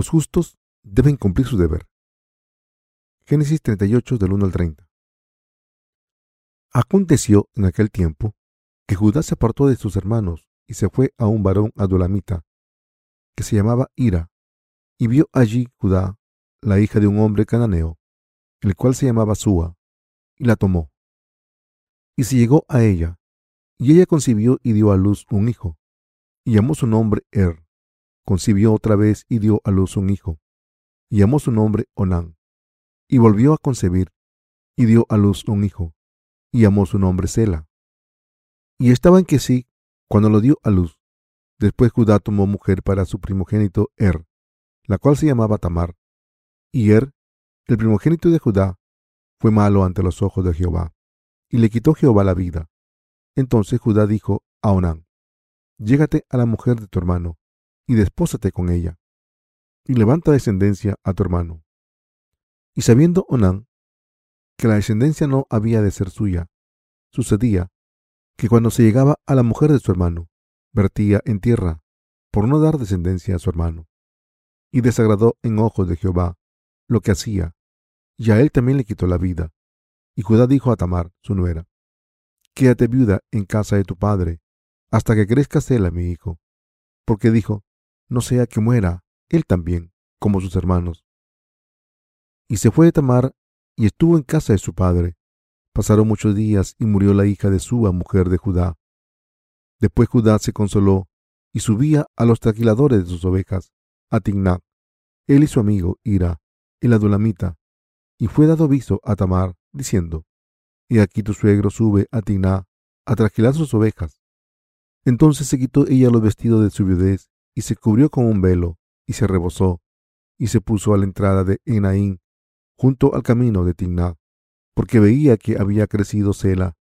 Los justos deben cumplir su deber. Génesis 38 del 1 al 30. Aconteció en aquel tiempo que Judá se apartó de sus hermanos y se fue a un varón adulamita que se llamaba Ira, y vio allí Judá la hija de un hombre cananeo, el cual se llamaba Sua, y la tomó. Y se llegó a ella, y ella concibió y dio a luz un hijo, y llamó su nombre Er. Concibió otra vez y dio a luz un hijo, llamó su nombre Onán. Y volvió a concebir, y dio a luz un hijo, y llamó su nombre Sela. Y estaba en que sí cuando lo dio a luz. Después Judá tomó mujer para su primogénito Er, la cual se llamaba Tamar. Y Er, el primogénito de Judá, fue malo ante los ojos de Jehová, y le quitó Jehová la vida. Entonces Judá dijo a Onán, Llégate a la mujer de tu hermano, y despósate con ella, y levanta descendencia a tu hermano. Y sabiendo Onán que la descendencia no había de ser suya, sucedía que cuando se llegaba a la mujer de su hermano, vertía en tierra, por no dar descendencia a su hermano. Y desagradó en ojos de Jehová lo que hacía, y a él también le quitó la vida. Y Judá dijo a Tamar, su nuera, Quédate viuda en casa de tu padre, hasta que crezca Sela, mi hijo. Porque dijo, no sea que muera él también, como sus hermanos. Y se fue de Tamar y estuvo en casa de su padre. Pasaron muchos días y murió la hija de Suba, mujer de Judá. Después Judá se consoló y subía a los traquiladores de sus ovejas, a Tignac, él y su amigo Ira, el adulamita, y fue dado aviso a Tamar, diciendo, Y aquí tu suegro sube a Tignac a traquilar sus ovejas. Entonces se quitó ella los vestidos de su viudez y se cubrió con un velo y se rebosó y se puso a la entrada de Enaín junto al camino de Tignac, porque veía que había crecido Sela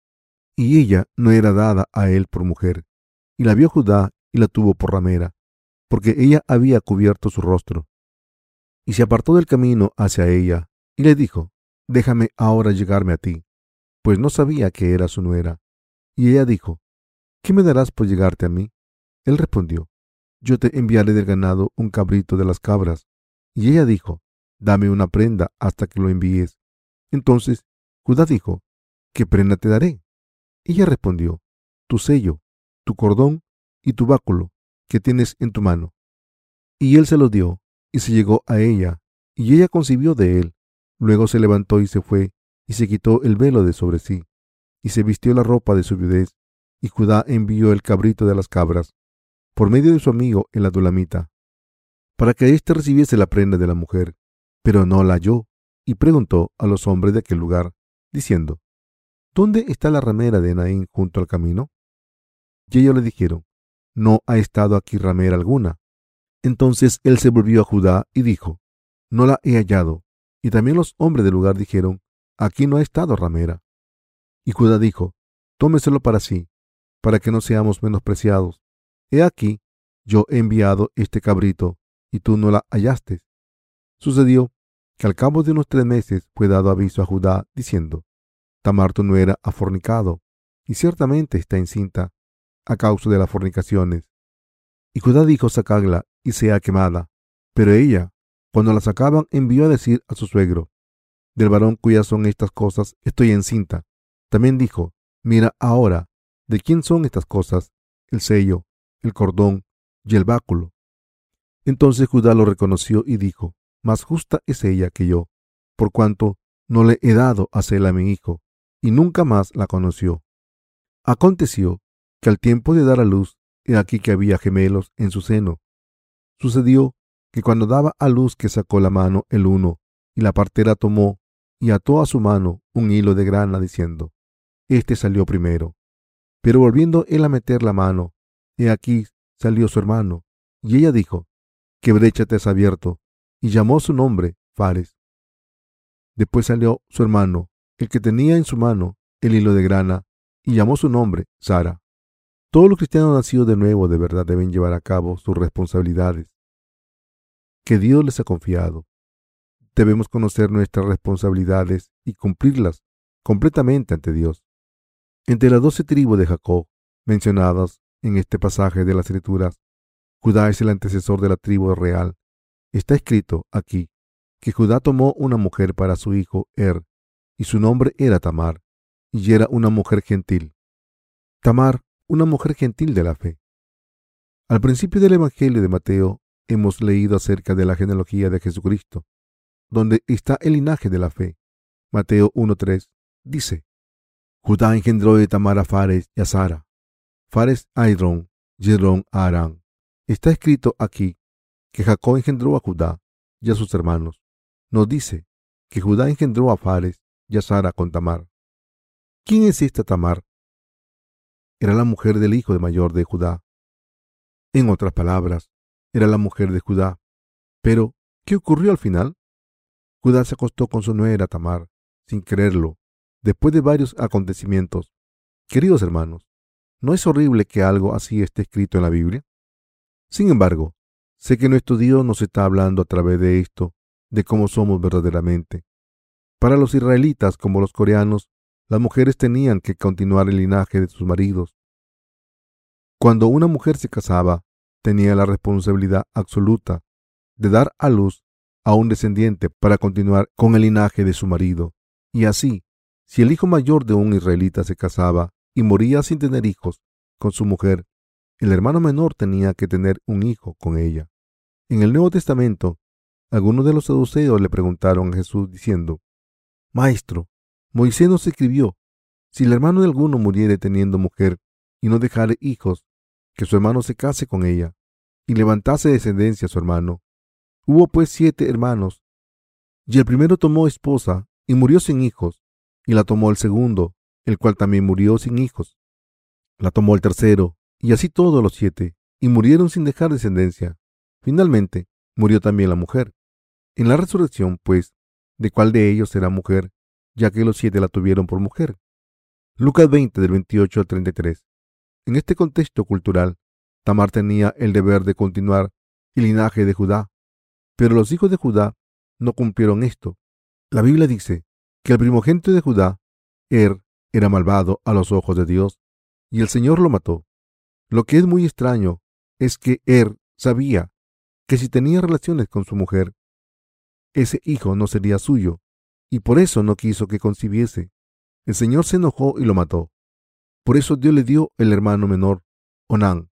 y ella no era dada a él por mujer. Y la vio Judá y la tuvo por ramera, porque ella había cubierto su rostro. Y se apartó del camino hacia ella, y le dijo, Déjame ahora llegarme a ti, pues no sabía que era su nuera. Y ella dijo, ¿Qué me darás por llegarte a mí? Él respondió, Yo te enviaré del ganado un cabrito de las cabras. Y ella dijo, Dame una prenda hasta que lo envíes. Entonces Judá dijo, ¿Qué prenda te daré? Ella respondió, Tu sello, tu cordón y tu báculo que tienes en tu mano. Y él se los dio, y se llegó a ella, y ella concibió de él. Luego se levantó y se fue, y se quitó el velo de sobre sí, y se vistió la ropa de su viudez, y Judá envió el cabrito de las cabras, por medio de su amigo el adulamita, para que éste recibiese la prenda de la mujer, pero no la halló, y preguntó a los hombres de aquel lugar, diciendo, ¿Dónde está la ramera de Naín junto al camino? Y ellos le dijeron, No ha estado aquí ramera alguna. Entonces él se volvió a Judá y dijo, No la he hallado. Y también los hombres del lugar dijeron, Aquí no ha estado ramera. Y Judá dijo, Tómeselo para sí, para que no seamos menospreciados. He aquí, yo he enviado este cabrito, y tú no la hallaste. Sucedió que al cabo de unos tres meses fue dado aviso a Judá, diciendo, Tamar tu nuera ha fornicado, y ciertamente está encinta, a causa de las fornicaciones. Y Judá dijo, sacadla y sea quemada. Pero ella, cuando la sacaban, envió a decir a su suegro, del varón cuyas son estas cosas, estoy encinta. También dijo, mira ahora, ¿De quién son estas cosas? El sello, el cordón y el báculo. Entonces Judá lo reconoció y dijo, Más justa es ella que yo, por cuanto no le he dado a Sela mi hijo, y nunca más la conoció. Aconteció que al tiempo de dar a luz, he aquí que había gemelos en su seno. Sucedió que cuando daba a luz que sacó la mano el uno, y la partera tomó y ató a su mano un hilo de grana, diciendo, Este salió primero. Pero volviendo él a meter la mano, he aquí salió su hermano, y ella dijo, ¿Qué brecha te has abierto? Y llamó su nombre Fares. Después salió su hermano, el que tenía en su mano el hilo de grana, y llamó su nombre Sara. Todos los cristianos nacidos de nuevo de verdad deben llevar a cabo sus responsabilidades que Dios les ha confiado. Debemos conocer nuestras responsabilidades y cumplirlas completamente ante Dios. Entre las doce tribus de Jacob, mencionadas en este pasaje de las Escrituras, Judá es el antecesor de la tribu real Está escrito aquí que Judá tomó una mujer para su hijo Er, y su nombre era Tamar, y era una mujer gentil. Tamar, una mujer gentil de la fe. Al principio del Evangelio de Mateo hemos leído acerca de la genealogía de Jesucristo, donde está el linaje de la fe. Mateo 1.3 dice, Judá engendró de Tamar a Fares y a Sara, Fares a Hidrón, Hidrón a Arán. Está escrito aquí que Jacob engendró a Judá y a sus hermanos. Nos dice que Judá engendró a Fares y a Sara con Tamar. ¿Quién es esta Tamar? Era la mujer del hijo de mayor de Judá. En otras palabras, era la mujer de Judá. Pero, ¿qué ocurrió al final? Judá se acostó con su nuera Tamar, sin quererlo, después de varios acontecimientos. Queridos hermanos, ¿no es horrible que algo así esté escrito en la Biblia? Sin embargo, sé que nuestro Dios nos está hablando a través de esto, de cómo somos verdaderamente. Para los israelitas como los coreanos, las mujeres tenían que continuar el linaje de sus maridos. Cuando una mujer se casaba, tenía la responsabilidad absoluta de dar a luz a un descendiente para continuar con el linaje de su marido. Y así, si el hijo mayor de un israelita se casaba y moría sin tener hijos con su mujer, el hermano menor tenía que tener un hijo con ella. En el Nuevo Testamento, algunos de los saduceos le preguntaron a Jesús diciendo, Maestro, Moisés nos escribió, si el hermano de alguno muriere teniendo mujer y no dejare hijos, que su hermano se case con ella y levantase descendencia a su hermano. Hubo pues siete hermanos, y el primero tomó esposa y murió sin hijos, y la tomó el segundo, el cual también murió sin hijos. La tomó el tercero, y así todos los siete, y murieron sin dejar descendencia. Finalmente, murió también la mujer. En la resurrección, pues, ¿de cuál de ellos será mujer, ya que los siete la tuvieron por mujer? Lucas 20 del 28 al 33. En este contexto cultural, Tamar tenía el deber de continuar el linaje de Judá, pero los hijos de Judá no cumplieron esto. La Biblia dice que el primogénito de Judá, Er, era malvado a los ojos de Dios, y el Señor lo mató. Lo que es muy extraño es que Er sabía que si tenía relaciones con su mujer, ese hijo no sería suyo, y por eso no quiso que concibiese. El Señor se enojó y lo mató. Por eso Dios le dio el hermano menor, Onán,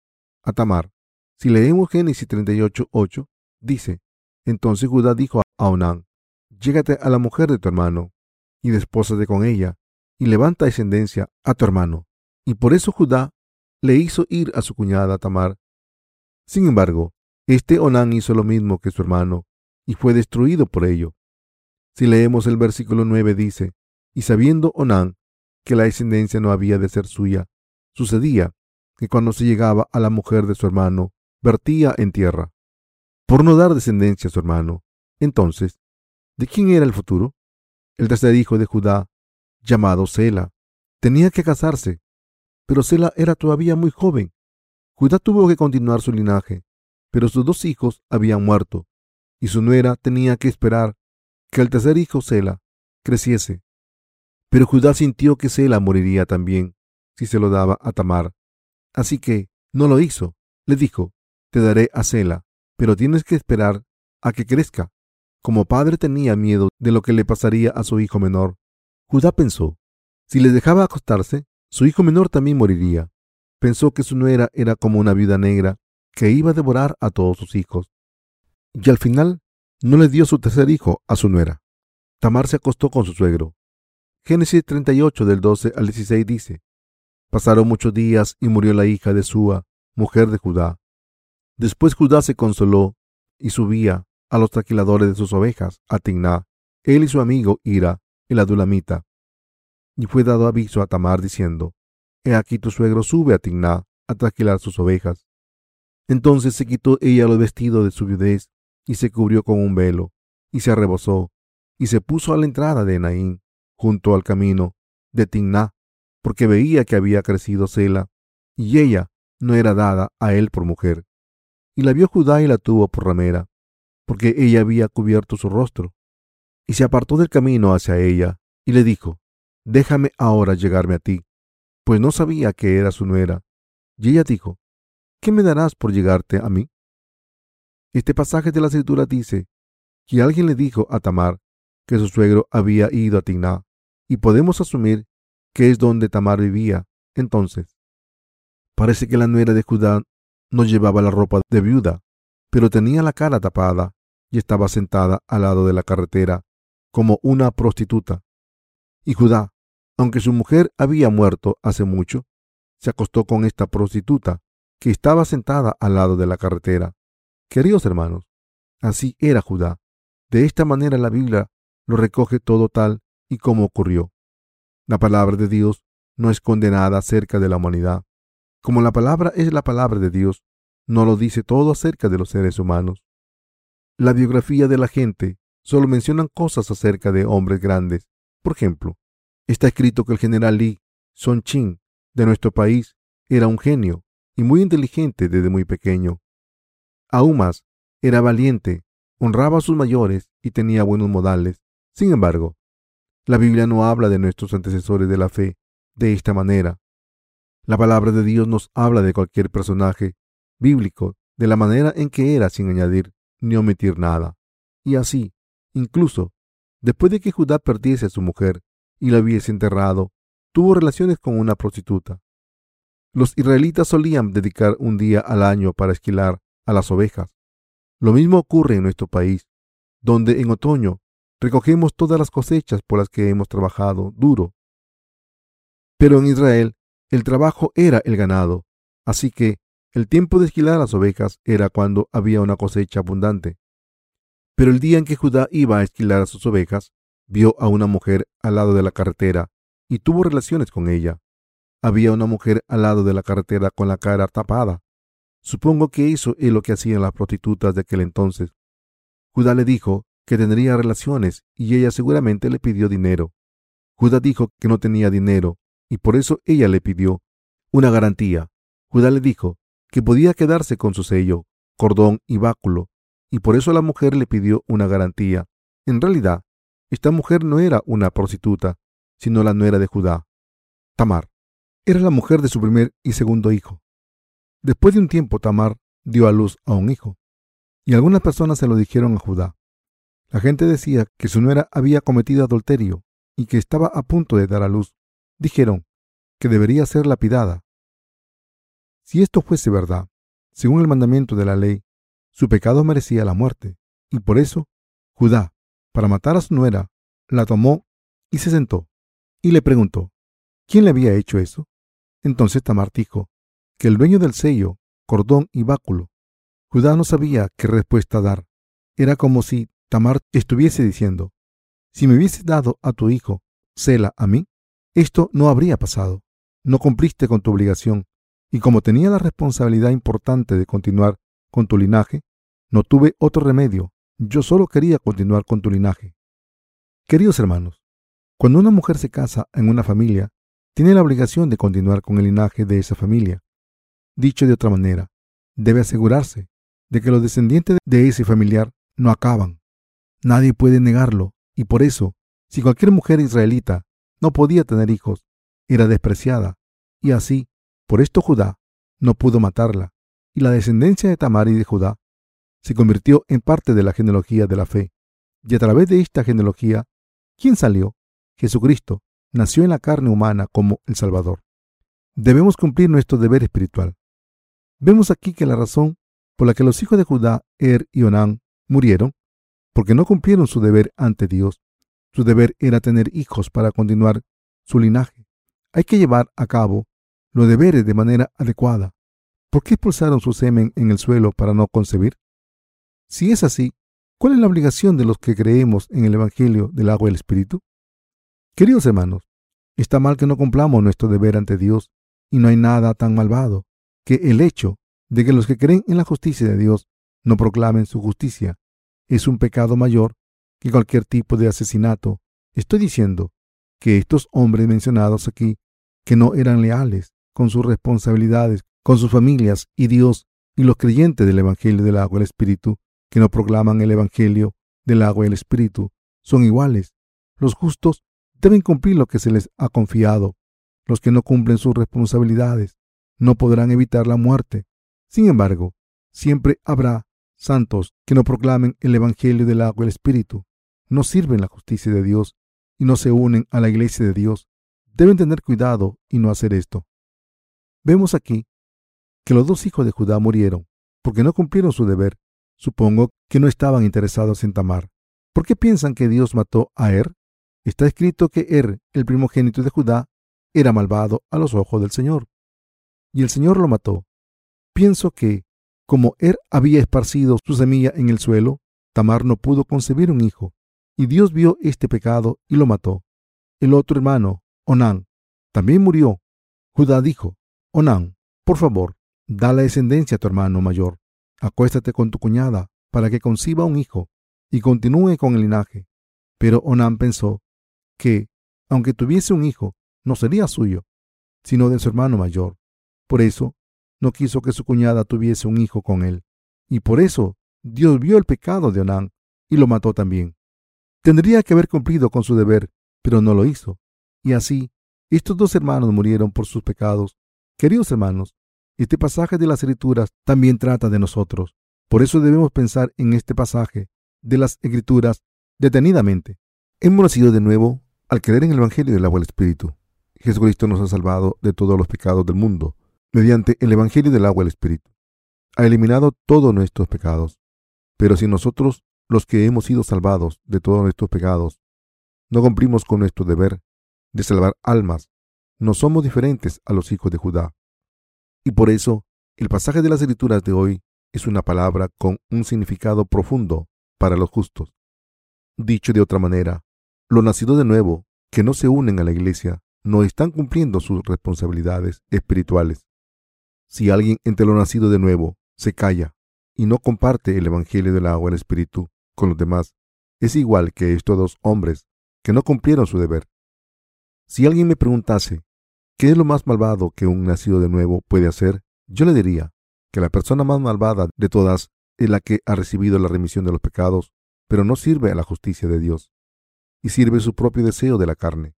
a Tamar. Si leemos Génesis 38, 8, dice, entonces Judá dijo a Onán, llégate a la mujer de tu hermano, y despósate con ella, y levanta descendencia a tu hermano. Y por eso Judá le hizo ir a su cuñada Tamar. Sin embargo, este Onán hizo lo mismo que su hermano, y fue destruido por ello. Si leemos el versículo 9 dice, y sabiendo Onán que la descendencia no había de ser suya, sucedía que cuando se llegaba a la mujer de su hermano, vertía en tierra, por no dar descendencia a su hermano. Entonces, ¿de quién era el futuro? El tercer hijo de Judá, llamado Sela, tenía que casarse, pero Sela era todavía muy joven. Judá tuvo que continuar su linaje, pero sus dos hijos habían muerto, y su nuera tenía que esperar que el tercer hijo Sela creciese. Pero Judá sintió que Sela moriría también si se lo daba a Tamar. Así que no lo hizo. Le dijo, te daré a Sela, pero tienes que esperar a que crezca. Como padre tenía miedo de lo que le pasaría a su hijo menor. Judá pensó, si le dejaba acostarse, su hijo menor también moriría. Pensó que su nuera era como una viuda negra que iba a devorar a todos sus hijos. Y al final no le dio su tercer hijo a su nuera. Tamar se acostó con su suegro, Génesis 38 del 12 al 16 dice, Pasaron muchos días y murió la hija de Sua, mujer de Judá. Después Judá se consoló y subía a los traquiladores de sus ovejas a Tigná, él y su amigo Ira, el adulamita. Y fue dado aviso a Tamar diciendo, He aquí tu suegro sube a Tigná a traquilar sus ovejas. Entonces se quitó ella los vestidos de su viudez y se cubrió con un velo y se arrebozó y se puso a la entrada de Naín junto al camino de Timná, porque veía que había crecido Sela, y ella no era dada a él por mujer. Y la vio Judá y la tuvo por ramera, porque ella había cubierto su rostro. Y se apartó del camino hacia ella, y le dijo, Déjame ahora llegarme a ti, pues no sabía que era su nuera. Y ella dijo, ¿Qué me darás por llegarte a mí? Este pasaje de la escritura dice que alguien le dijo a Tamar que su suegro había ido a Tigná y podemos asumir que es donde Tamar vivía entonces. Parece que la nuera de Judá no llevaba la ropa de viuda, pero tenía la cara tapada y estaba sentada al lado de la carretera como una prostituta. Y Judá, aunque su mujer había muerto hace mucho, se acostó con esta prostituta que estaba sentada al lado de la carretera. Queridos hermanos, así era Judá. De esta manera la Biblia lo recoge todo tal y como ocurrió. La palabra de Dios no es condenada acerca de la humanidad. Como la palabra es la palabra de Dios, no lo dice todo acerca de los seres humanos. La biografía de la gente solo mencionan cosas acerca de hombres grandes. Por ejemplo, está escrito que el general Lee Son Chin de nuestro país era un genio y muy inteligente desde muy pequeño. Aún más, era valiente, honraba a sus mayores y tenía buenos modales. Sin embargo, la Biblia no habla de nuestros antecesores de la fe de esta manera. La palabra de Dios nos habla de cualquier personaje bíblico de la manera en que era sin añadir ni omitir nada. Y así, incluso, después de que Judá perdiese a su mujer y la hubiese enterrado, tuvo relaciones con una prostituta. Los israelitas solían dedicar un día al año para esquilar a las ovejas. Lo mismo ocurre en nuestro país, donde en otoño recogemos todas las cosechas por las que hemos trabajado duro pero en Israel el trabajo era el ganado, así que el tiempo de esquilar las ovejas era cuando había una cosecha abundante. Pero el día en que Judá iba a esquilar a sus ovejas, vio a una mujer al lado de la carretera y tuvo relaciones con ella. Había una mujer al lado de la carretera con la cara tapada. Supongo que eso es lo que hacían las prostitutas de aquel entonces. Judá le dijo que tendría relaciones y ella seguramente le pidió dinero. Judá dijo que no tenía dinero y por eso ella le pidió una garantía. Judá le dijo que podía quedarse con su sello, cordón y báculo, y por eso la mujer le pidió una garantía. En realidad, esta mujer no era una prostituta, sino la nuera de Judá. Tamar era la mujer de su primer y segundo hijo. Después de un tiempo, Tamar dio a luz a un hijo, y algunas personas se lo dijeron a Judá. La gente decía que su nuera había cometido adulterio y que estaba a punto de dar a luz dijeron que debería ser lapidada. Si esto fuese verdad, según el mandamiento de la ley, su pecado merecía la muerte, y por eso Judá, para matar a su nuera, la tomó y se sentó, y le preguntó, ¿quién le había hecho eso? Entonces Tamar dijo, que el dueño del sello, cordón y báculo. Judá no sabía qué respuesta dar. Era como si Tamar estuviese diciendo, si me hubieses dado a tu hijo, Sela, a mí, esto no habría pasado. No cumpliste con tu obligación, y como tenía la responsabilidad importante de continuar con tu linaje, no tuve otro remedio. Yo solo quería continuar con tu linaje. Queridos hermanos, cuando una mujer se casa en una familia, tiene la obligación de continuar con el linaje de esa familia. Dicho de otra manera, debe asegurarse de que los descendientes de ese familiar no acaban. Nadie puede negarlo, y por eso, si cualquier mujer israelita no podía tener hijos, era despreciada, y así, por esto Judá no pudo matarla, y la descendencia de Tamar y de Judá se convirtió en parte de la genealogía de la fe. Y a través de esta genealogía, ¿quién salió? Jesucristo nació en la carne humana como el Salvador. Debemos cumplir nuestro deber espiritual. Vemos aquí que la razón por la que los hijos de Judá, Er y Onán murieron, porque no cumplieron su deber ante Dios, su deber era tener hijos para continuar su linaje. Hay que llevar a cabo los deberes de manera adecuada. ¿Por qué expulsaron su semen en el suelo para no concebir? Si es así, ¿cuál es la obligación de los que creemos en el Evangelio del agua y el Espíritu? Queridos hermanos, está mal que no cumplamos nuestro deber ante Dios, y no hay nada tan malvado que el hecho de que los que creen en la justicia de Dios no proclamen su justicia. Es un pecado mayor que cualquier tipo de asesinato. Estoy diciendo que estos hombres mencionados aquí, que no eran leales con sus responsabilidades, con sus familias y Dios, y los creyentes del Evangelio del agua y el Espíritu, que no proclaman el Evangelio del agua y el Espíritu, son iguales. Los justos deben cumplir lo que se les ha confiado. Los que no cumplen sus responsabilidades no podrán evitar la muerte. Sin embargo, siempre habrá santos que no proclamen el Evangelio del agua y el Espíritu, no sirven la justicia de Dios y no se unen a la iglesia de Dios, deben tener cuidado y no hacer esto. Vemos aquí que los dos hijos de Judá murieron porque no cumplieron su deber. Supongo que no estaban interesados en Tamar. ¿Por qué piensan que Dios mató a Er? Está escrito que Er, el primogénito de Judá, era malvado a los ojos del Señor. Y el Señor lo mató. Pienso que, como Er había esparcido su semilla en el suelo, Tamar no pudo concebir un hijo, y Dios vio este pecado y lo mató. El otro hermano, Onán, también murió. Judá dijo, Onán, por favor, da la descendencia a tu hermano mayor. Acuéstate con tu cuñada para que conciba un hijo y continúe con el linaje. Pero Onán pensó que, aunque tuviese un hijo, no sería suyo, sino de su hermano mayor. Por eso, no quiso que su cuñada tuviese un hijo con él. Y por eso, Dios vio el pecado de Onán y lo mató también. Tendría que haber cumplido con su deber, pero no lo hizo. Y así, estos dos hermanos murieron por sus pecados. Queridos hermanos, este pasaje de las Escrituras también trata de nosotros. Por eso debemos pensar en este pasaje de las Escrituras detenidamente. Hemos nacido de nuevo al creer en el Evangelio del agua del Espíritu. Jesucristo nos ha salvado de todos los pecados del mundo mediante el Evangelio del agua del Espíritu. Ha eliminado todos nuestros pecados. Pero si nosotros, los que hemos sido salvados de todos nuestros pecados, no cumplimos con nuestro deber de salvar almas, no somos diferentes a los hijos de Judá. Y por eso, el pasaje de las Escrituras de hoy es una palabra con un significado profundo para los justos. Dicho de otra manera, los nacidos de nuevo, que no se unen a la iglesia, no están cumpliendo sus responsabilidades espirituales. Si alguien entre los nacidos de nuevo se calla y no comparte el Evangelio del agua y el Espíritu con los demás, es igual que estos dos hombres que no cumplieron su deber. Si alguien me preguntase ¿Qué es lo más malvado que un nacido de nuevo puede hacer? Yo le diría que la persona más malvada de todas es la que ha recibido la remisión de los pecados, pero no sirve a la justicia de Dios, y sirve su propio deseo de la carne.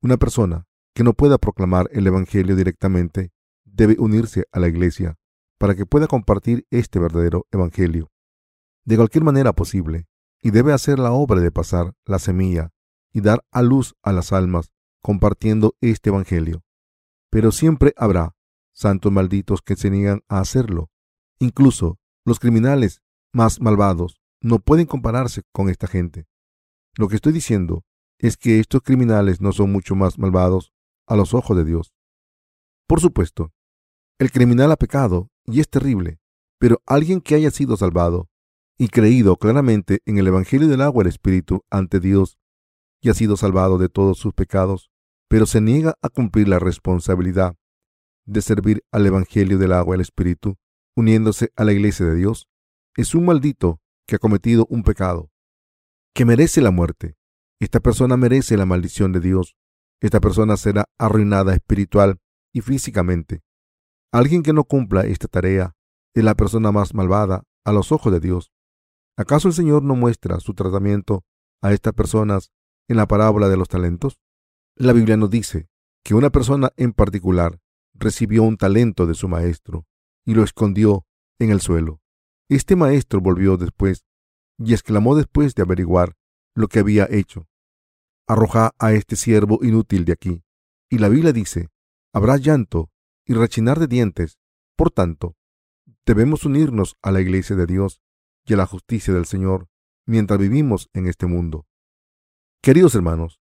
Una persona que no pueda proclamar el Evangelio directamente debe unirse a la Iglesia para que pueda compartir este verdadero Evangelio de cualquier manera posible, y debe hacer la obra de pasar la semilla y dar a luz a las almas compartiendo este Evangelio. Pero siempre habrá santos malditos que se niegan a hacerlo. Incluso los criminales más malvados no pueden compararse con esta gente. Lo que estoy diciendo es que estos criminales no son mucho más malvados a los ojos de Dios. Por supuesto, el criminal ha pecado y es terrible, pero alguien que haya sido salvado y creído claramente en el Evangelio del agua y el Espíritu ante Dios y ha sido salvado de todos sus pecados, pero se niega a cumplir la responsabilidad de servir al Evangelio del agua y el Espíritu, uniéndose a la Iglesia de Dios, es un maldito que ha cometido un pecado, que merece la muerte. Esta persona merece la maldición de Dios. Esta persona será arruinada espiritual y físicamente. Alguien que no cumpla esta tarea es la persona más malvada a los ojos de Dios. ¿Acaso el Señor no muestra su tratamiento a estas personas en la parábola de los talentos? La Biblia nos dice que una persona en particular recibió un talento de su maestro y lo escondió en el suelo. Este maestro volvió después y exclamó después de averiguar lo que había hecho. Arroja a este siervo inútil de aquí. Y la Biblia dice, habrá llanto y rechinar de dientes. Por tanto, debemos unirnos a la iglesia de Dios y a la justicia del Señor mientras vivimos en este mundo. Queridos hermanos,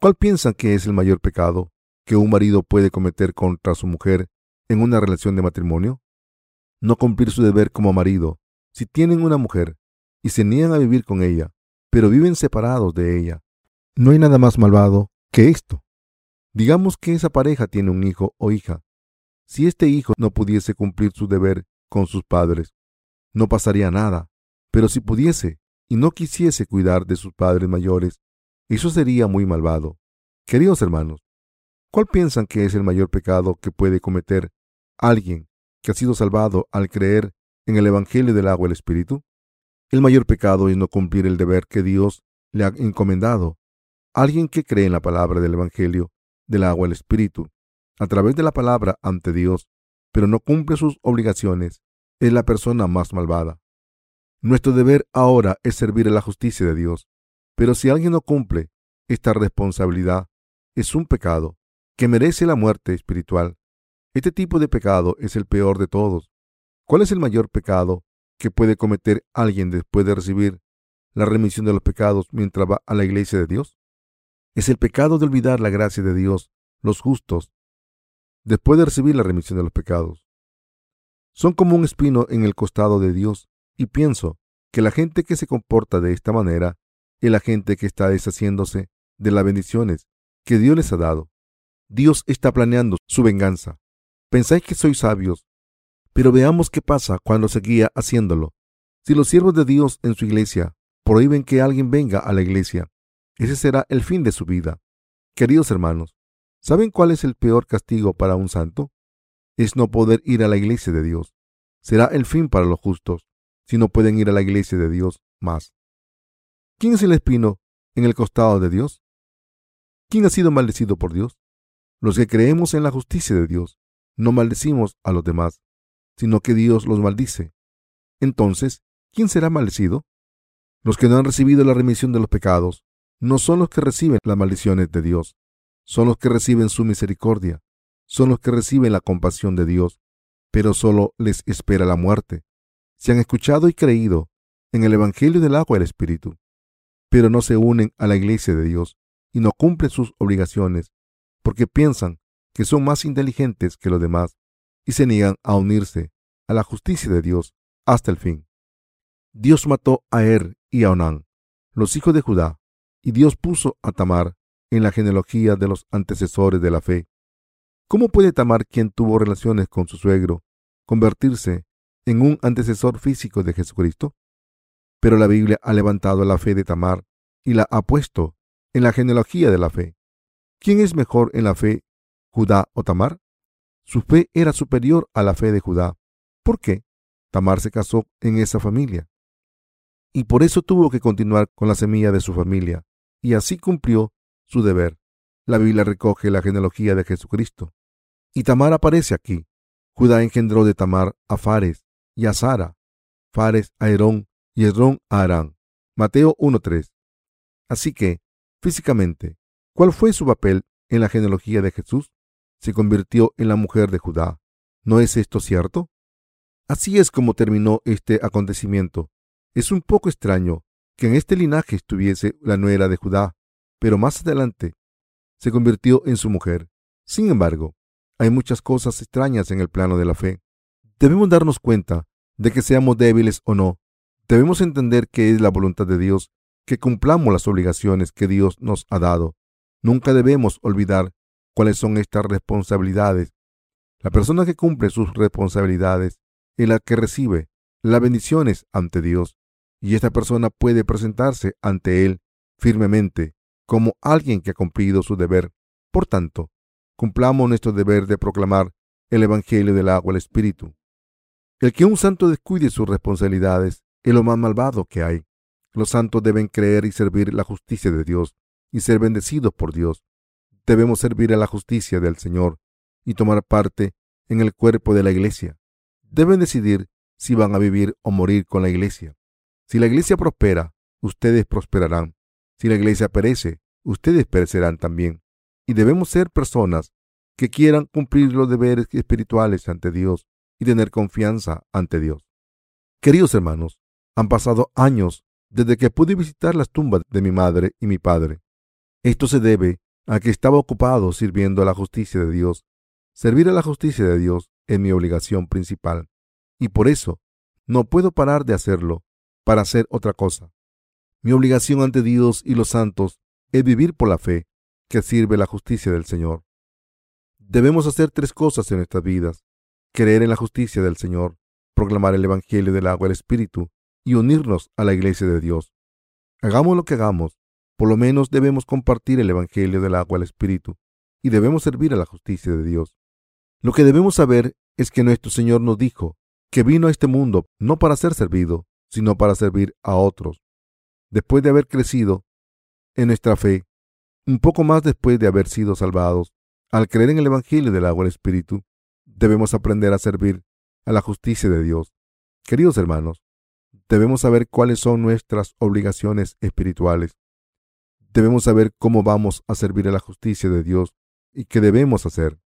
¿cuál piensan que es el mayor pecado que un marido puede cometer contra su mujer en una relación de matrimonio? No cumplir su deber como marido. Si tienen una mujer y se niegan a vivir con ella, pero viven separados de ella, no hay nada más malvado que esto. Digamos que esa pareja tiene un hijo o hija. Si este hijo no pudiese cumplir su deber con sus padres, no pasaría nada. Pero si pudiese y no quisiese cuidar de sus padres mayores, eso sería muy malvado. Queridos hermanos, ¿cuál piensan que es el mayor pecado que puede cometer alguien que ha sido salvado al creer en el Evangelio del agua y el Espíritu? El mayor pecado es no cumplir el deber que Dios le ha encomendado. Alguien que cree en la palabra del Evangelio del agua y el Espíritu, a través de la palabra ante Dios, pero no cumple sus obligaciones, es la persona más malvada. Nuestro deber ahora es servir a la justicia de Dios. Pero si alguien no cumple esta responsabilidad, es un pecado que merece la muerte espiritual. Este tipo de pecado es el peor de todos. ¿Cuál es el mayor pecado que puede cometer alguien después de recibir la remisión de los pecados mientras va a la iglesia de Dios? Es el pecado de olvidar la gracia de Dios, los justos, después de recibir la remisión de los pecados. Son como un espino en el costado de Dios y pienso que la gente que se comporta de esta manera es la gente que está deshaciéndose de las bendiciones que Dios les ha dado. Dios está planeando su venganza. Pensáis que sois sabios, pero veamos qué pasa cuando seguía haciéndolo. Si los siervos de Dios en su iglesia prohíben que alguien venga a la iglesia, ese será el fin de su vida. Queridos hermanos, ¿saben cuál es el peor castigo para un santo? Es no poder ir a la iglesia de Dios. Será el fin para los justos, si no pueden ir a la iglesia de Dios más. ¿Quién es el espino en el costado de Dios? ¿Quién ha sido maldecido por Dios? Los que creemos en la justicia de Dios. No maldecimos a los demás, sino que Dios los maldice. Entonces, ¿quién será maldecido? Los que no han recibido la remisión de los pecados no son los que reciben las maldiciones de Dios, son los que reciben su misericordia, son los que reciben la compasión de Dios, pero solo les espera la muerte. Se han escuchado y creído en el Evangelio del agua y el Espíritu, pero no se unen a la iglesia de Dios y no cumplen sus obligaciones porque piensan que son más inteligentes que los demás y se niegan a unirse a la justicia de Dios hasta el fin. Dios mató a Er y a Onán, los hijos de Judá, y Dios puso a Tamar en la genealogía de los antecesores de la fe. ¿Cómo puede Tamar, quien tuvo relaciones con su suegro, convertirse en un antecesor físico de Jesucristo? Pero la Biblia ha levantado la fe de Tamar y la ha puesto en la genealogía de la fe. ¿Quién es mejor en la fe, Judá o Tamar? Su fe era superior a la fe de Judá. ¿Por qué? Tamar se casó en esa familia. Y por eso tuvo que continuar con la semilla de su familia, y así cumplió su deber. La Biblia recoge la genealogía de Jesucristo. Y Tamar aparece aquí. Judá engendró de Tamar a Fares y a Sara, Fares a Herón y a Arán. Mateo 1.3. Así que, físicamente, ¿cuál fue su papel en la genealogía de Jesús? Se convirtió en la mujer de Judá. ¿No es esto cierto? Así es como terminó este acontecimiento. Es un poco extraño que en este linaje estuviese la nuera de Judá, pero más adelante se convirtió en su mujer. Sin embargo, hay muchas cosas extrañas en el plano de la fe. Debemos darnos cuenta de que seamos débiles o no. Debemos entender que es la voluntad de Dios que cumplamos las obligaciones que Dios nos ha dado. Nunca debemos olvidar cuáles son estas responsabilidades. La persona que cumple sus responsabilidades es la que recibe las bendiciones ante Dios y esta persona puede presentarse ante Él firmemente como alguien que ha cumplido su deber. Por tanto, cumplamos nuestro deber de proclamar el Evangelio del agua al Espíritu. El que un santo descuide sus responsabilidades es lo más malvado que hay. Los santos deben creer y servir la justicia de Dios y ser bendecidos por Dios. Debemos servir a la justicia del Señor y tomar parte en el cuerpo de la iglesia. Deben decidir si van a vivir o morir con la iglesia. Si la iglesia prospera, ustedes prosperarán. Si la iglesia perece, ustedes perecerán también. Y debemos ser personas que quieran cumplir los deberes espirituales ante Dios y tener confianza ante Dios. Queridos hermanos, han pasado años desde que pude visitar las tumbas de mi madre y mi padre. Esto se debe a que estaba ocupado sirviendo a la justicia de Dios. Servir a la justicia de Dios es mi obligación principal, y por eso no puedo parar de hacerlo para hacer otra cosa. Mi obligación ante Dios y los santos es vivir por la fe que sirve la justicia del Señor. Debemos hacer tres cosas en nuestras vidas. Creer en la justicia del Señor, proclamar el Evangelio del agua del Espíritu y unirnos a la iglesia de Dios. Hagamos lo que hagamos, por lo menos debemos compartir el Evangelio del agua del Espíritu y debemos servir a la justicia de Dios. Lo que debemos saber es que nuestro Señor nos dijo que vino a este mundo no para ser servido, sino para servir a otros. Después de haber crecido en nuestra fe, un poco más después de haber sido salvados, al creer en el Evangelio del agua del Espíritu, debemos aprender a servir a la justicia de Dios. Queridos hermanos, debemos saber cuáles son nuestras obligaciones espirituales. Debemos saber cómo vamos a servir a la justicia de Dios y qué debemos hacer.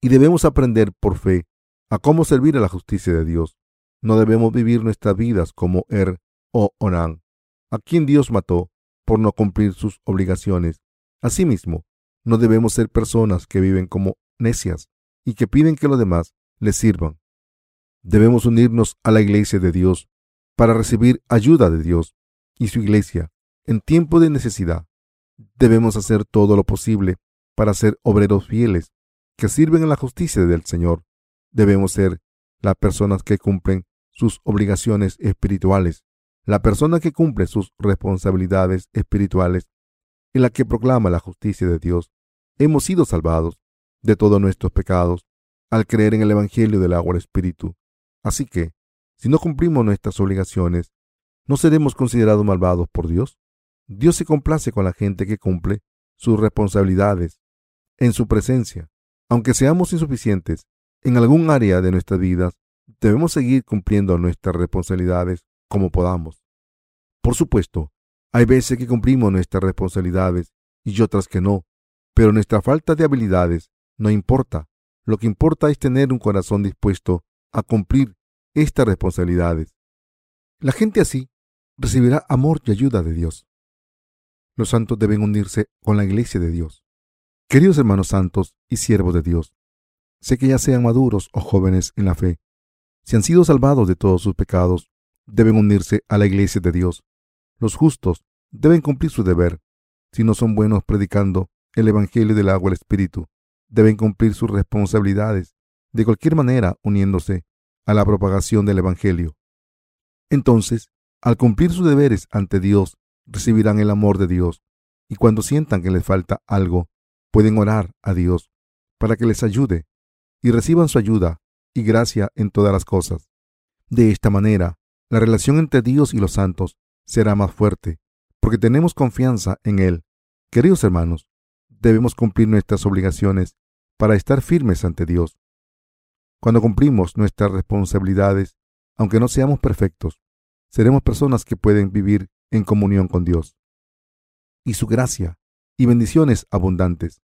Y debemos aprender por fe a cómo servir a la justicia de Dios. No debemos vivir nuestras vidas como Er o Onán, a quien Dios mató por no cumplir sus obligaciones. Asimismo, no debemos ser personas que viven como necias y que piden que los demás les sirvan. Debemos unirnos a la iglesia de Dios para recibir ayuda de Dios y su iglesia en tiempo de necesidad. Debemos hacer todo lo posible para ser obreros fieles que sirven en la justicia del Señor. Debemos ser las personas que cumplen sus obligaciones espirituales, la persona que cumple sus responsabilidades espirituales y la que proclama la justicia de Dios. Hemos sido salvados de todos nuestros pecados al creer en el Evangelio del agua del Espíritu. Así que, si no cumplimos nuestras obligaciones, ¿no seremos considerados malvados por Dios? Dios se complace con la gente que cumple sus responsabilidades en su presencia. Aunque seamos insuficientes en algún área de nuestras vidas, debemos seguir cumpliendo nuestras responsabilidades como podamos. Por supuesto, hay veces que cumplimos nuestras responsabilidades y otras que no, pero nuestra falta de habilidades no importa. Lo que importa es tener un corazón dispuesto a cumplir estas responsabilidades. La gente así recibirá amor y ayuda de Dios. Los santos deben unirse con la iglesia de Dios. Queridos hermanos santos y siervos de Dios, sé que ya sean maduros o jóvenes en la fe, si han sido salvados de todos sus pecados, deben unirse a la iglesia de Dios. Los justos deben cumplir su deber. Si no son buenos predicando el Evangelio del agua el Espíritu, deben cumplir sus responsabilidades, de cualquier manera uniéndose a la propagación del Evangelio. Entonces, al cumplir sus deberes ante Dios, recibirán el amor de Dios, y cuando sientan que les falta algo, pueden orar a Dios para que les ayude y reciban su ayuda y gracia en todas las cosas. De esta manera, la relación entre Dios y los santos será más fuerte, porque tenemos confianza en Él. Queridos hermanos, debemos cumplir nuestras obligaciones para estar firmes ante Dios. Cuando cumplimos nuestras responsabilidades, aunque no seamos perfectos, seremos personas que pueden vivir en comunión con Dios y su gracia y bendiciones abundantes.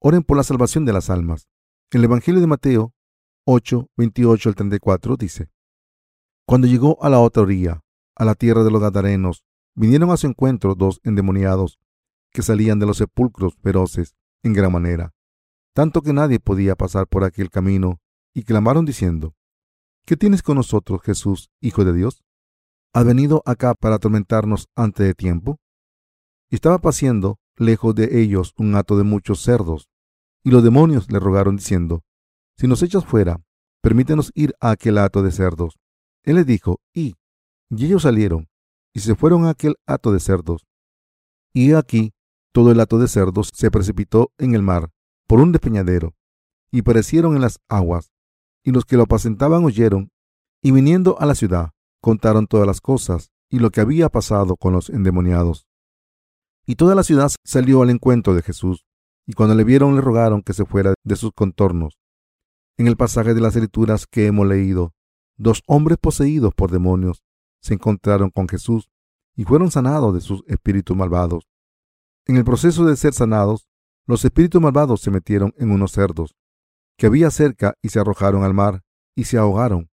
Oren por la salvación de las almas. El Evangelio de Mateo 8, 28 al 34 dice, Cuando llegó a la otra orilla, a la tierra de los Gadarenos, vinieron a su encuentro dos endemoniados que salían de los sepulcros feroces en gran manera, tanto que nadie podía pasar por aquel camino, y clamaron diciendo, ¿Qué tienes con nosotros, Jesús, Hijo de Dios? ¿Has venido acá para atormentarnos antes de tiempo? estaba paciendo lejos de ellos un hato de muchos cerdos, y los demonios le rogaron diciendo, Si nos echas fuera, permítenos ir a aquel hato de cerdos. Él les dijo, y, y ellos salieron, y se fueron a aquel hato de cerdos. Y aquí todo el hato de cerdos se precipitó en el mar por un despeñadero, y perecieron en las aguas. Y los que lo apacentaban oyeron, y viniendo a la ciudad, contaron todas las cosas y lo que había pasado con los endemoniados. Y toda la ciudad salió al encuentro de Jesús, y cuando le vieron le rogaron que se fuera de sus contornos. En el pasaje de las escrituras que hemos leído, dos hombres poseídos por demonios se encontraron con Jesús y fueron sanados de sus espíritus malvados. En el proceso de ser sanados, los espíritus malvados se metieron en unos cerdos que había cerca y se arrojaron al mar y se ahogaron.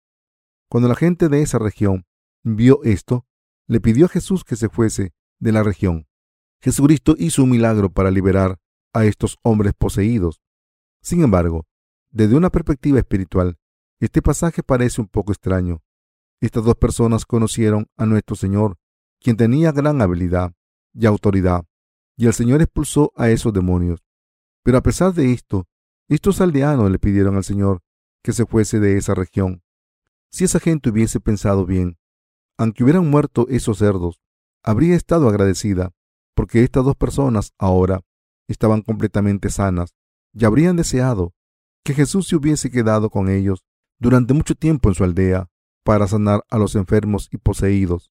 Cuando la gente de esa región vio esto, le pidió a Jesús que se fuese de la región. Jesucristo hizo un milagro para liberar a estos hombres poseídos. Sin embargo, desde una perspectiva espiritual, este pasaje parece un poco extraño. Estas dos personas conocieron a nuestro Señor, quien tenía gran habilidad y autoridad, y el Señor expulsó a esos demonios. Pero a pesar de esto, estos aldeanos le pidieron al Señor que se fuese de esa región. Si esa gente hubiese pensado bien, aunque hubieran muerto esos cerdos, habría estado agradecida, porque estas dos personas ahora estaban completamente sanas y habrían deseado que Jesús se hubiese quedado con ellos durante mucho tiempo en su aldea para sanar a los enfermos y poseídos.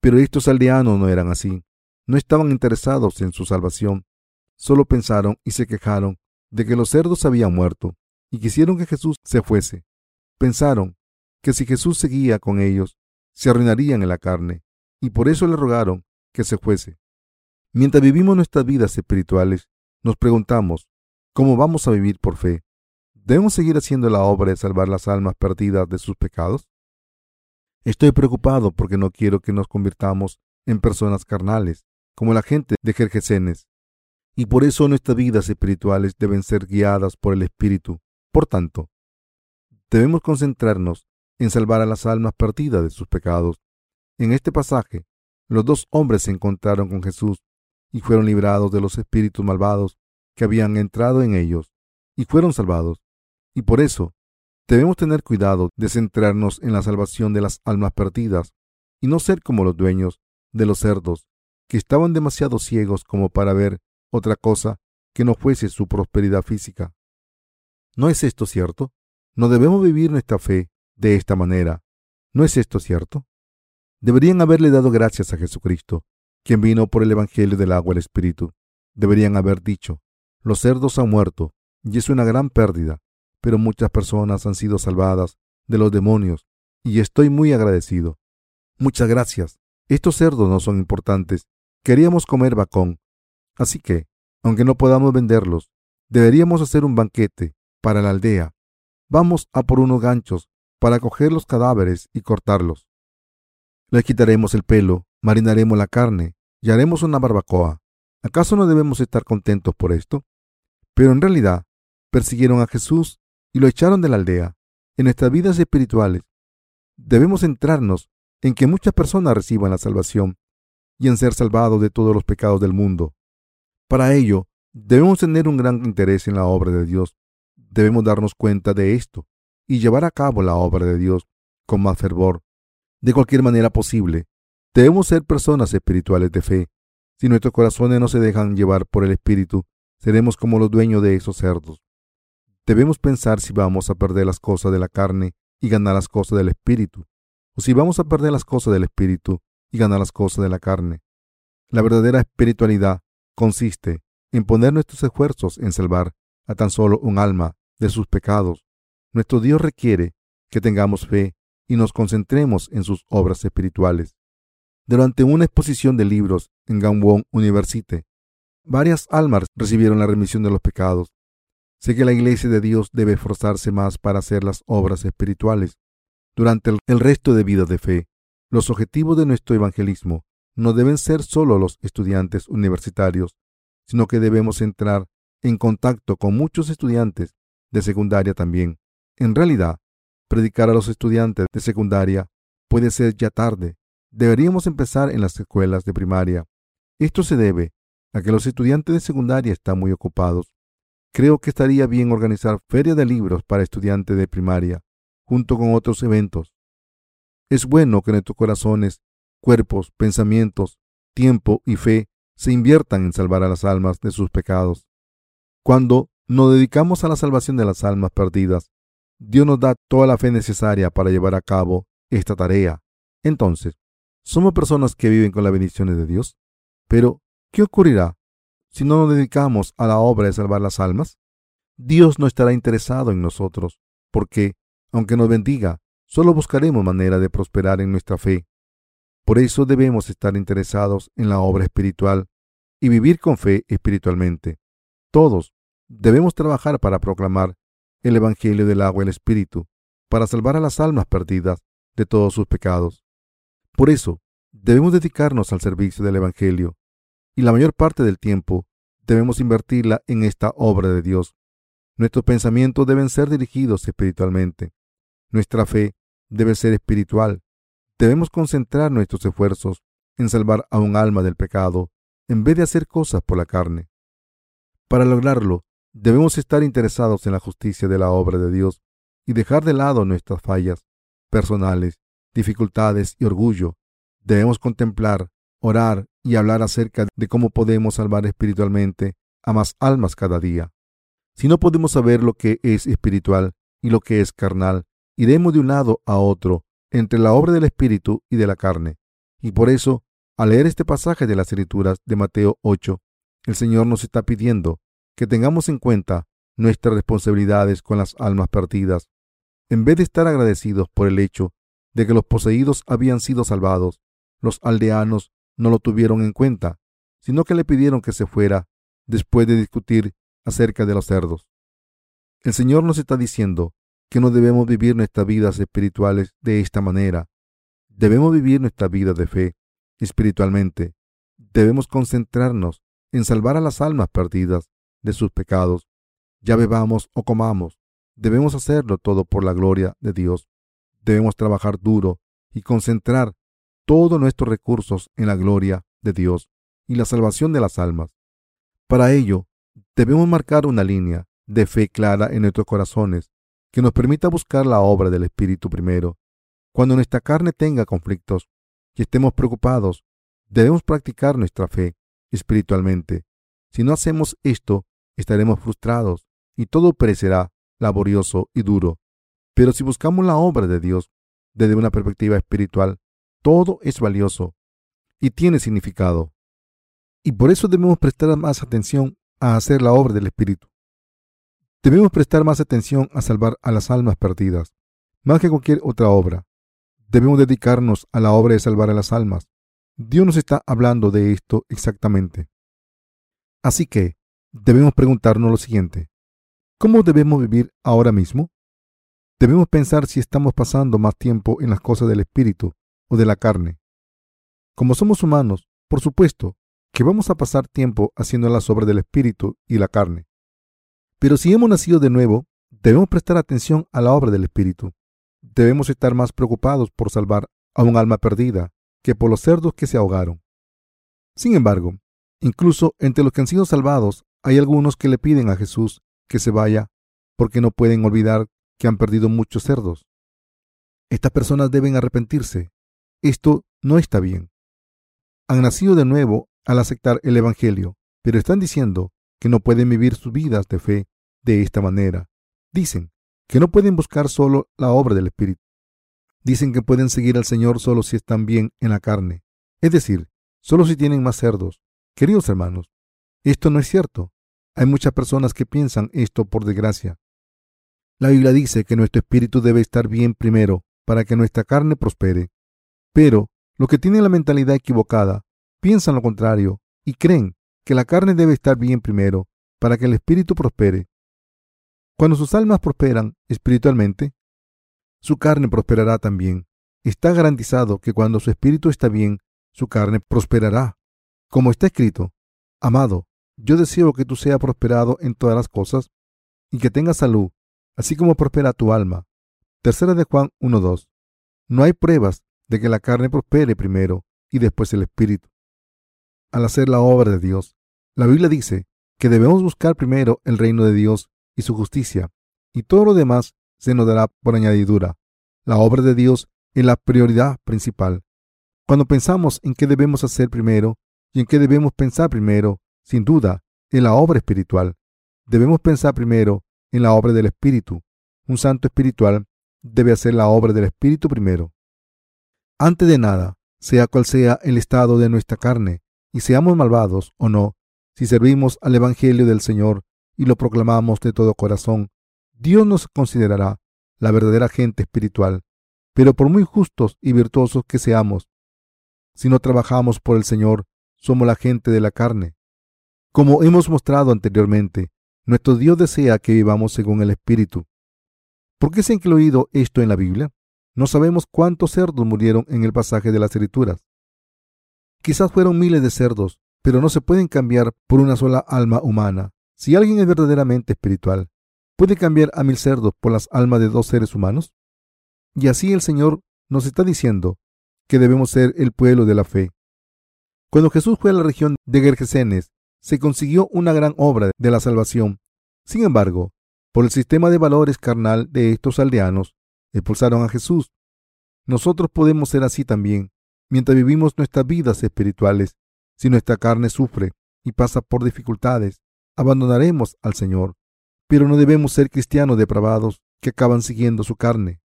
Pero estos aldeanos no eran así, no estaban interesados en su salvación, solo pensaron y se quejaron de que los cerdos habían muerto y quisieron que Jesús se fuese. Pensaron que si Jesús seguía con ellos, se arruinarían en la carne, y por eso le rogaron que se fuese. Mientras vivimos nuestras vidas espirituales, nos preguntamos, ¿cómo vamos a vivir por fe? ¿Debemos seguir haciendo la obra de salvar las almas perdidas de sus pecados? Estoy preocupado porque no quiero que nos convirtamos en personas carnales, como la gente de Jerjesenes, y por eso nuestras vidas espirituales deben ser guiadas por el Espíritu. Por tanto, debemos concentrarnos en salvar a las almas perdidas de sus pecados. En este pasaje, los dos hombres se encontraron con Jesús y fueron librados de los espíritus malvados que habían entrado en ellos y fueron salvados. Y por eso debemos tener cuidado de centrarnos en la salvación de las almas perdidas y no ser como los dueños de los cerdos, que estaban demasiado ciegos como para ver otra cosa que no fuese su prosperidad física. ¿No es esto cierto? No debemos vivir nuestra fe de esta manera. ¿No es esto cierto? Deberían haberle dado gracias a Jesucristo, quien vino por el Evangelio del agua el Espíritu. Deberían haber dicho, los cerdos han muerto, y es una gran pérdida, pero muchas personas han sido salvadas de los demonios, y estoy muy agradecido. Muchas gracias. Estos cerdos no son importantes. Queríamos comer bacón. Así que, aunque no podamos venderlos, deberíamos hacer un banquete para la aldea. Vamos a por unos ganchos para coger los cadáveres y cortarlos. Les quitaremos el pelo, marinaremos la carne y haremos una barbacoa. ¿Acaso no debemos estar contentos por esto? Pero en realidad, persiguieron a Jesús y lo echaron de la aldea. En nuestras vidas espirituales, debemos centrarnos en que muchas personas reciban la salvación y en ser salvados de todos los pecados del mundo. Para ello, debemos tener un gran interés en la obra de Dios. Debemos darnos cuenta de esto y llevar a cabo la obra de Dios con más fervor. De cualquier manera posible, debemos ser personas espirituales de fe. Si nuestros corazones no se dejan llevar por el Espíritu, seremos como los dueños de esos cerdos. Debemos pensar si vamos a perder las cosas de la carne y ganar las cosas del Espíritu, o si vamos a perder las cosas del Espíritu y ganar las cosas de la carne. La verdadera espiritualidad consiste en poner nuestros esfuerzos en salvar a tan solo un alma de sus pecados nuestro Dios requiere que tengamos fe y nos concentremos en sus obras espirituales. Durante una exposición de libros en Gangwon University, varias almas recibieron la remisión de los pecados. Sé que la Iglesia de Dios debe esforzarse más para hacer las obras espirituales. Durante el resto de vida de fe, los objetivos de nuestro evangelismo no deben ser solo los estudiantes universitarios, sino que debemos entrar en contacto con muchos estudiantes de secundaria también. En realidad, predicar a los estudiantes de secundaria puede ser ya tarde. Deberíamos empezar en las escuelas de primaria. Esto se debe a que los estudiantes de secundaria están muy ocupados. Creo que estaría bien organizar ferias de libros para estudiantes de primaria, junto con otros eventos. Es bueno que nuestros corazones, cuerpos, pensamientos, tiempo y fe se inviertan en salvar a las almas de sus pecados. Cuando nos dedicamos a la salvación de las almas perdidas, Dios nos da toda la fe necesaria para llevar a cabo esta tarea. Entonces, somos personas que viven con las bendiciones de Dios. Pero, ¿qué ocurrirá si no nos dedicamos a la obra de salvar las almas? Dios no estará interesado en nosotros, porque, aunque nos bendiga, solo buscaremos manera de prosperar en nuestra fe. Por eso debemos estar interesados en la obra espiritual y vivir con fe espiritualmente. Todos debemos trabajar para proclamar el Evangelio del agua y el Espíritu, para salvar a las almas perdidas de todos sus pecados. Por eso, debemos dedicarnos al servicio del Evangelio, y la mayor parte del tiempo debemos invertirla en esta obra de Dios. Nuestros pensamientos deben ser dirigidos espiritualmente. Nuestra fe debe ser espiritual. Debemos concentrar nuestros esfuerzos en salvar a un alma del pecado, en vez de hacer cosas por la carne. Para lograrlo, Debemos estar interesados en la justicia de la obra de Dios y dejar de lado nuestras fallas personales, dificultades y orgullo. Debemos contemplar, orar y hablar acerca de cómo podemos salvar espiritualmente a más almas cada día. Si no podemos saber lo que es espiritual y lo que es carnal, iremos de un lado a otro entre la obra del espíritu y de la carne. Y por eso, al leer este pasaje de las Escrituras de Mateo 8, el Señor nos está pidiendo que tengamos en cuenta nuestras responsabilidades con las almas perdidas. En vez de estar agradecidos por el hecho de que los poseídos habían sido salvados, los aldeanos no lo tuvieron en cuenta, sino que le pidieron que se fuera después de discutir acerca de los cerdos. El Señor nos está diciendo que no debemos vivir nuestras vidas espirituales de esta manera. Debemos vivir nuestra vida de fe espiritualmente. Debemos concentrarnos en salvar a las almas perdidas de sus pecados. Ya bebamos o comamos, debemos hacerlo todo por la gloria de Dios. Debemos trabajar duro y concentrar todos nuestros recursos en la gloria de Dios y la salvación de las almas. Para ello, debemos marcar una línea de fe clara en nuestros corazones que nos permita buscar la obra del Espíritu primero. Cuando nuestra carne tenga conflictos y estemos preocupados, debemos practicar nuestra fe espiritualmente. Si no hacemos esto, estaremos frustrados y todo perecerá laborioso y duro. Pero si buscamos la obra de Dios desde una perspectiva espiritual, todo es valioso y tiene significado. Y por eso debemos prestar más atención a hacer la obra del Espíritu. Debemos prestar más atención a salvar a las almas perdidas, más que cualquier otra obra. Debemos dedicarnos a la obra de salvar a las almas. Dios nos está hablando de esto exactamente. Así que debemos preguntarnos lo siguiente. ¿Cómo debemos vivir ahora mismo? Debemos pensar si estamos pasando más tiempo en las cosas del espíritu o de la carne. Como somos humanos, por supuesto que vamos a pasar tiempo haciendo las obras del espíritu y la carne. Pero si hemos nacido de nuevo, debemos prestar atención a la obra del espíritu. Debemos estar más preocupados por salvar a un alma perdida que por los cerdos que se ahogaron. Sin embargo, incluso entre los que han sido salvados hay algunos que le piden a Jesús que se vaya porque no pueden olvidar que han perdido muchos cerdos. Estas personas deben arrepentirse. Esto no está bien. Han nacido de nuevo al aceptar el Evangelio, pero están diciendo que no pueden vivir sus vidas de fe de esta manera. Dicen que no pueden buscar solo la obra del Espíritu. Dicen que pueden seguir al Señor solo si están bien en la carne, es decir, solo si tienen más cerdos. Queridos hermanos, esto no es cierto. Hay muchas personas que piensan esto por desgracia. La Biblia dice que nuestro espíritu debe estar bien primero para que nuestra carne prospere. Pero los que tienen la mentalidad equivocada piensan lo contrario y creen que la carne debe estar bien primero para que el espíritu prospere. Cuando sus almas prosperan espiritualmente, su carne prosperará también. Está garantizado que cuando su espíritu está bien, su carne prosperará. Como está escrito, Amado, yo deseo que tú seas prosperado en todas las cosas y que tengas salud, así como prospera tu alma. Tercera de Juan 1.2. No hay pruebas de que la carne prospere primero y después el espíritu. Al hacer la obra de Dios, la Biblia dice que debemos buscar primero el reino de Dios y su justicia, y todo lo demás se nos dará por añadidura. La obra de Dios es la prioridad principal. Cuando pensamos en qué debemos hacer primero y en qué debemos pensar primero, sin duda, en la obra espiritual. Debemos pensar primero en la obra del Espíritu. Un santo espiritual debe hacer la obra del Espíritu primero. Antes de nada, sea cual sea el estado de nuestra carne, y seamos malvados o no, si servimos al Evangelio del Señor y lo proclamamos de todo corazón, Dios nos considerará la verdadera gente espiritual. Pero por muy justos y virtuosos que seamos, si no trabajamos por el Señor, somos la gente de la carne. Como hemos mostrado anteriormente, nuestro Dios desea que vivamos según el Espíritu. ¿Por qué se ha incluido esto en la Biblia? No sabemos cuántos cerdos murieron en el pasaje de las Escrituras. Quizás fueron miles de cerdos, pero no se pueden cambiar por una sola alma humana. Si alguien es verdaderamente espiritual, ¿puede cambiar a mil cerdos por las almas de dos seres humanos? Y así el Señor nos está diciendo que debemos ser el pueblo de la fe. Cuando Jesús fue a la región de Gergesenes, se consiguió una gran obra de la salvación. Sin embargo, por el sistema de valores carnal de estos aldeanos, expulsaron a Jesús. Nosotros podemos ser así también, mientras vivimos nuestras vidas espirituales. Si nuestra carne sufre y pasa por dificultades, abandonaremos al Señor. Pero no debemos ser cristianos depravados que acaban siguiendo su carne.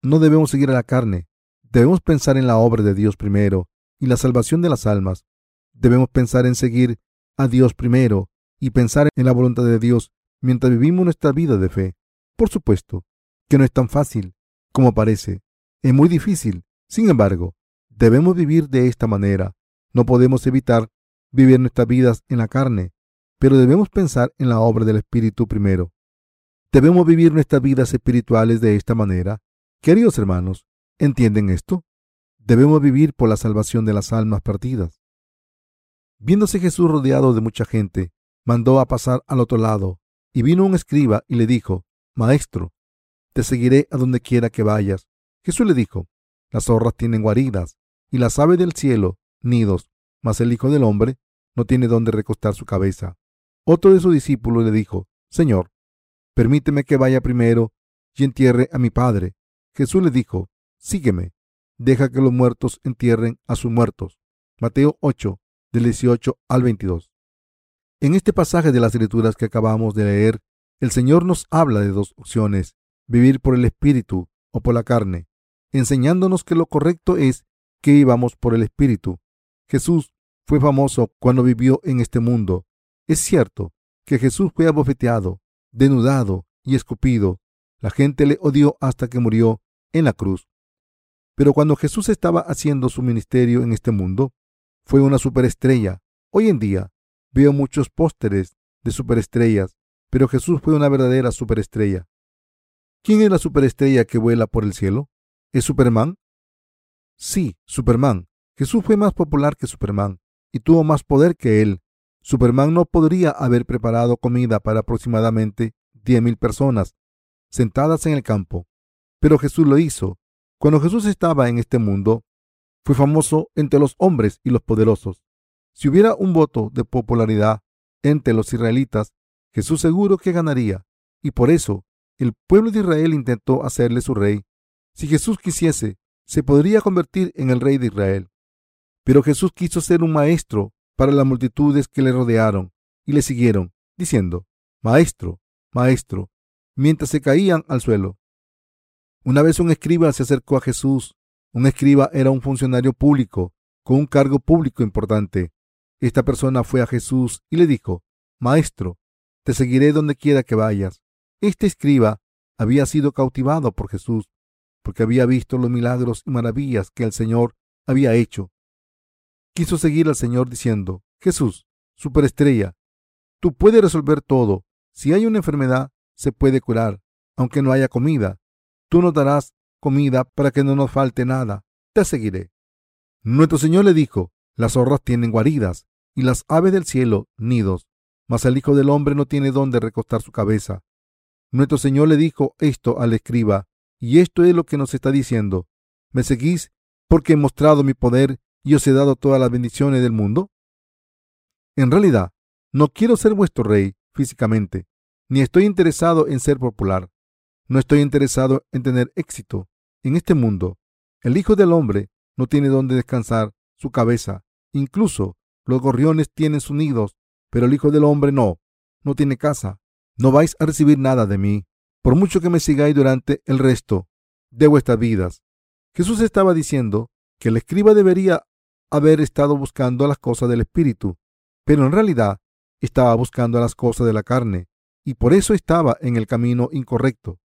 No debemos seguir a la carne. Debemos pensar en la obra de Dios primero y la salvación de las almas. Debemos pensar en seguir a Dios primero y pensar en la voluntad de Dios mientras vivimos nuestra vida de fe. Por supuesto que no es tan fácil como parece. Es muy difícil. Sin embargo, debemos vivir de esta manera. No podemos evitar vivir nuestras vidas en la carne, pero debemos pensar en la obra del Espíritu primero. Debemos vivir nuestras vidas espirituales de esta manera. Queridos hermanos, ¿entienden esto? Debemos vivir por la salvación de las almas perdidas. Viéndose Jesús rodeado de mucha gente, mandó a pasar al otro lado, y vino un escriba y le dijo, Maestro, te seguiré a donde quiera que vayas. Jesús le dijo, Las zorras tienen guaridas, y las aves del cielo nidos, mas el Hijo del Hombre no tiene dónde recostar su cabeza. Otro de sus discípulos le dijo, Señor, permíteme que vaya primero y entierre a mi Padre. Jesús le dijo, Sígueme, deja que los muertos entierren a sus muertos. Mateo 8, del 18 al 22. En este pasaje de las escrituras que acabamos de leer, el Señor nos habla de dos opciones, vivir por el Espíritu o por la carne, enseñándonos que lo correcto es que vivamos por el Espíritu. Jesús fue famoso cuando vivió en este mundo. Es cierto que Jesús fue abofeteado, denudado y escupido. La gente le odió hasta que murió en la cruz. Pero cuando Jesús estaba haciendo su ministerio en este mundo, fue una superestrella. Hoy en día veo muchos pósteres de superestrellas, pero Jesús fue una verdadera superestrella. ¿Quién es la superestrella que vuela por el cielo? ¿Es Superman? Sí, Superman. Jesús fue más popular que Superman y tuvo más poder que él. Superman no podría haber preparado comida para aproximadamente diez mil personas sentadas en el campo, pero Jesús lo hizo. Cuando Jesús estaba en este mundo, fue famoso entre los hombres y los poderosos. Si hubiera un voto de popularidad entre los israelitas, Jesús seguro que ganaría, y por eso el pueblo de Israel intentó hacerle su rey. Si Jesús quisiese, se podría convertir en el rey de Israel. Pero Jesús quiso ser un maestro para las multitudes que le rodearon y le siguieron, diciendo, Maestro, Maestro, mientras se caían al suelo. Una vez un escriba se acercó a Jesús. Un escriba era un funcionario público con un cargo público importante. Esta persona fue a Jesús y le dijo, Maestro, te seguiré donde quiera que vayas. Este escriba había sido cautivado por Jesús porque había visto los milagros y maravillas que el Señor había hecho. Quiso seguir al Señor diciendo, Jesús, superestrella, tú puedes resolver todo. Si hay una enfermedad, se puede curar, aunque no haya comida. Tú nos darás comida para que no nos falte nada. Te seguiré. Nuestro Señor le dijo, las zorras tienen guaridas y las aves del cielo nidos, mas el Hijo del Hombre no tiene dónde recostar su cabeza. Nuestro Señor le dijo esto al escriba y esto es lo que nos está diciendo. ¿Me seguís porque he mostrado mi poder y os he dado todas las bendiciones del mundo? En realidad, no quiero ser vuestro rey físicamente, ni estoy interesado en ser popular. No estoy interesado en tener éxito en este mundo. El Hijo del Hombre no tiene donde descansar su cabeza. Incluso los gorriones tienen sus nidos, pero el Hijo del Hombre no, no tiene casa. No vais a recibir nada de mí por mucho que me sigáis durante el resto de vuestras vidas. Jesús estaba diciendo que el escriba debería haber estado buscando las cosas del Espíritu, pero en realidad estaba buscando las cosas de la carne, y por eso estaba en el camino incorrecto.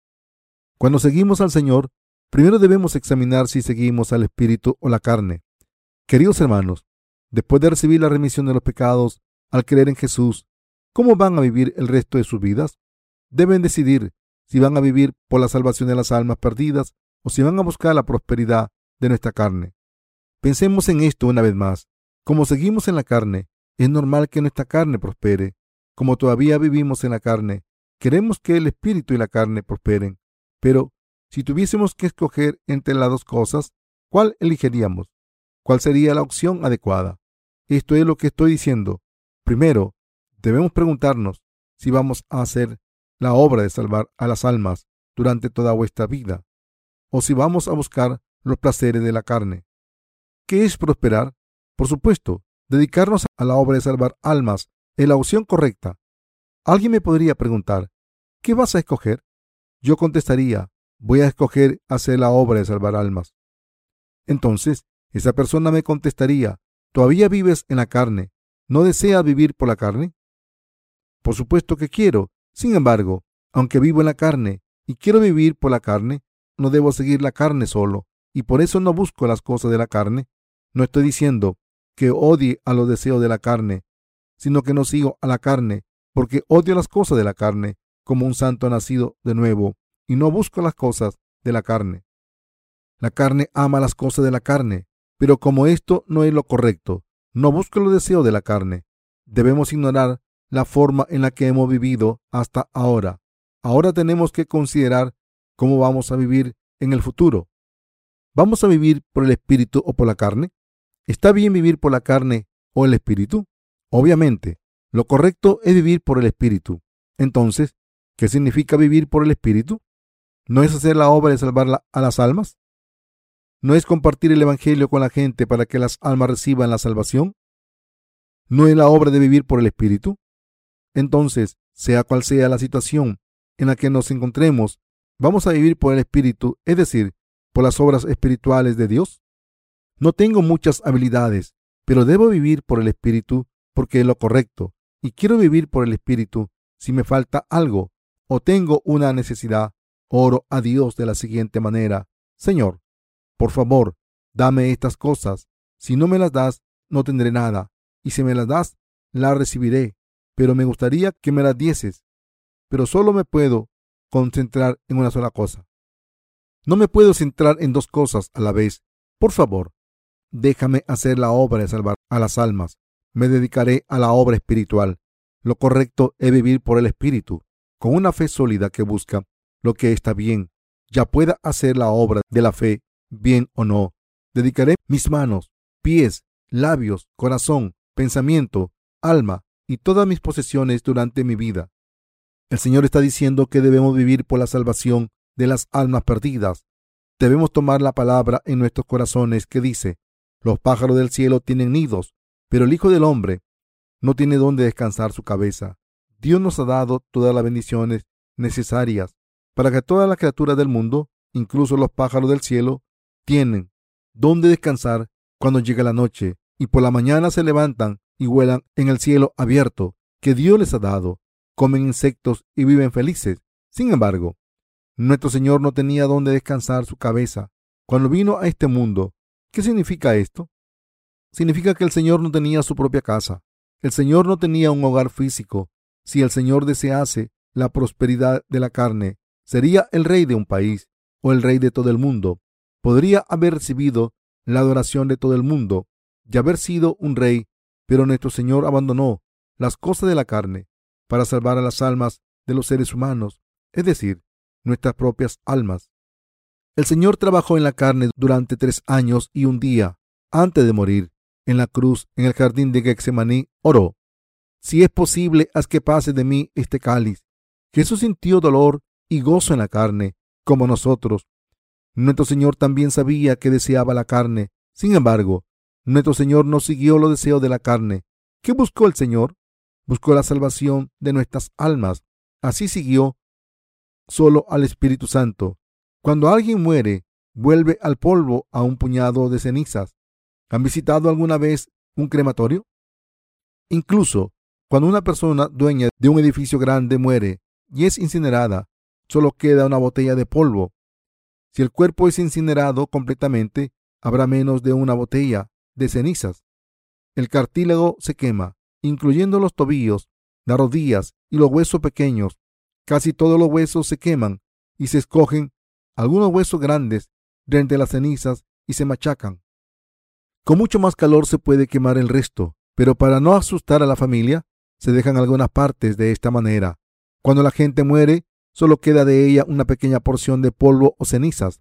Cuando seguimos al Señor, primero debemos examinar si seguimos al Espíritu o la carne. Queridos hermanos, después de recibir la remisión de los pecados al creer en Jesús, ¿cómo van a vivir el resto de sus vidas? Deben decidir si van a vivir por la salvación de las almas perdidas o si van a buscar la prosperidad de nuestra carne. Pensemos en esto una vez más. Como seguimos en la carne, es normal que nuestra carne prospere. Como todavía vivimos en la carne, queremos que el espíritu y la carne prosperen. Pero si tuviésemos que escoger entre las dos cosas, ¿cuál elegiríamos? ¿Cuál sería la opción adecuada? Esto es lo que estoy diciendo. Primero, debemos preguntarnos si vamos a hacer la obra de salvar a las almas durante toda vuestra vida, o si vamos a buscar los placeres de la carne. ¿Qué es prosperar? Por supuesto, dedicarnos a la obra de salvar almas es la opción correcta. Alguien me podría preguntar, ¿qué vas a escoger? Yo contestaría, voy a escoger hacer la obra de salvar almas. Entonces, esa persona me contestaría, ¿todavía vives en la carne? ¿No deseas vivir por la carne? Por supuesto que quiero, sin embargo, aunque vivo en la carne y quiero vivir por la carne, no debo seguir la carne solo y por eso no busco las cosas de la carne. No estoy diciendo que odie a los deseos de la carne, sino que no sigo a la carne, porque odio las cosas de la carne, como un santo nacido de nuevo, y no busco las cosas de la carne. La carne ama las cosas de la carne, pero como esto no es lo correcto, no busco los deseos de la carne. Debemos ignorar la forma en la que hemos vivido hasta ahora. Ahora tenemos que considerar cómo vamos a vivir en el futuro. ¿Vamos a vivir por el espíritu o por la carne? ¿Está bien vivir por la carne o el espíritu? Obviamente, lo correcto es vivir por el espíritu. Entonces, ¿qué significa vivir por el espíritu? ¿No es hacer la obra de salvar a las almas? ¿No es compartir el Evangelio con la gente para que las almas reciban la salvación? ¿No es la obra de vivir por el espíritu? Entonces, sea cual sea la situación en la que nos encontremos, vamos a vivir por el espíritu, es decir, por las obras espirituales de Dios. No tengo muchas habilidades, pero debo vivir por el espíritu porque es lo correcto, y quiero vivir por el espíritu si me falta algo o tengo una necesidad. Oro a Dios de la siguiente manera. Señor, por favor, dame estas cosas. Si no me las das, no tendré nada. Y si me las das, las recibiré. Pero me gustaría que me las dieses. Pero solo me puedo concentrar en una sola cosa. No me puedo centrar en dos cosas a la vez. Por favor, déjame hacer la obra de salvar a las almas. Me dedicaré a la obra espiritual. Lo correcto es vivir por el Espíritu, con una fe sólida que busca lo que está bien, ya pueda hacer la obra de la fe, bien o no. Dedicaré mis manos, pies, labios, corazón, pensamiento, alma y todas mis posesiones durante mi vida. El Señor está diciendo que debemos vivir por la salvación de las almas perdidas. Debemos tomar la palabra en nuestros corazones que dice, los pájaros del cielo tienen nidos, pero el Hijo del Hombre no tiene dónde descansar su cabeza. Dios nos ha dado todas las bendiciones necesarias para que todas las criaturas del mundo, incluso los pájaros del cielo, tienen dónde descansar cuando llega la noche y por la mañana se levantan y vuelan en el cielo abierto que Dios les ha dado, comen insectos y viven felices. Sin embargo, nuestro Señor no tenía dónde descansar su cabeza cuando vino a este mundo. ¿Qué significa esto? Significa que el Señor no tenía su propia casa. El Señor no tenía un hogar físico. Si el Señor desease la prosperidad de la carne, sería el rey de un país o el rey de todo el mundo. Podría haber recibido la adoración de todo el mundo y haber sido un rey, pero nuestro Señor abandonó las cosas de la carne para salvar a las almas de los seres humanos, es decir, nuestras propias almas. El Señor trabajó en la carne durante tres años y un día antes de morir en la cruz en el jardín de Getsemaní, oró, si es posible, haz que pase de mí este cáliz. Jesús sintió dolor y gozo en la carne, como nosotros. Nuestro Señor también sabía que deseaba la carne. Sin embargo, nuestro Señor no siguió los deseos de la carne. ¿Qué buscó el Señor? Buscó la salvación de nuestras almas. Así siguió solo al Espíritu Santo. Cuando alguien muere, vuelve al polvo a un puñado de cenizas. ¿Han visitado alguna vez un crematorio? Incluso cuando una persona dueña de un edificio grande muere y es incinerada, solo queda una botella de polvo. Si el cuerpo es incinerado completamente, habrá menos de una botella de cenizas. El cartílago se quema, incluyendo los tobillos, las rodillas y los huesos pequeños. Casi todos los huesos se queman y se escogen algunos huesos grandes de entre las cenizas y se machacan. Con mucho más calor se puede quemar el resto, pero para no asustar a la familia, se dejan algunas partes de esta manera. Cuando la gente muere, solo queda de ella una pequeña porción de polvo o cenizas.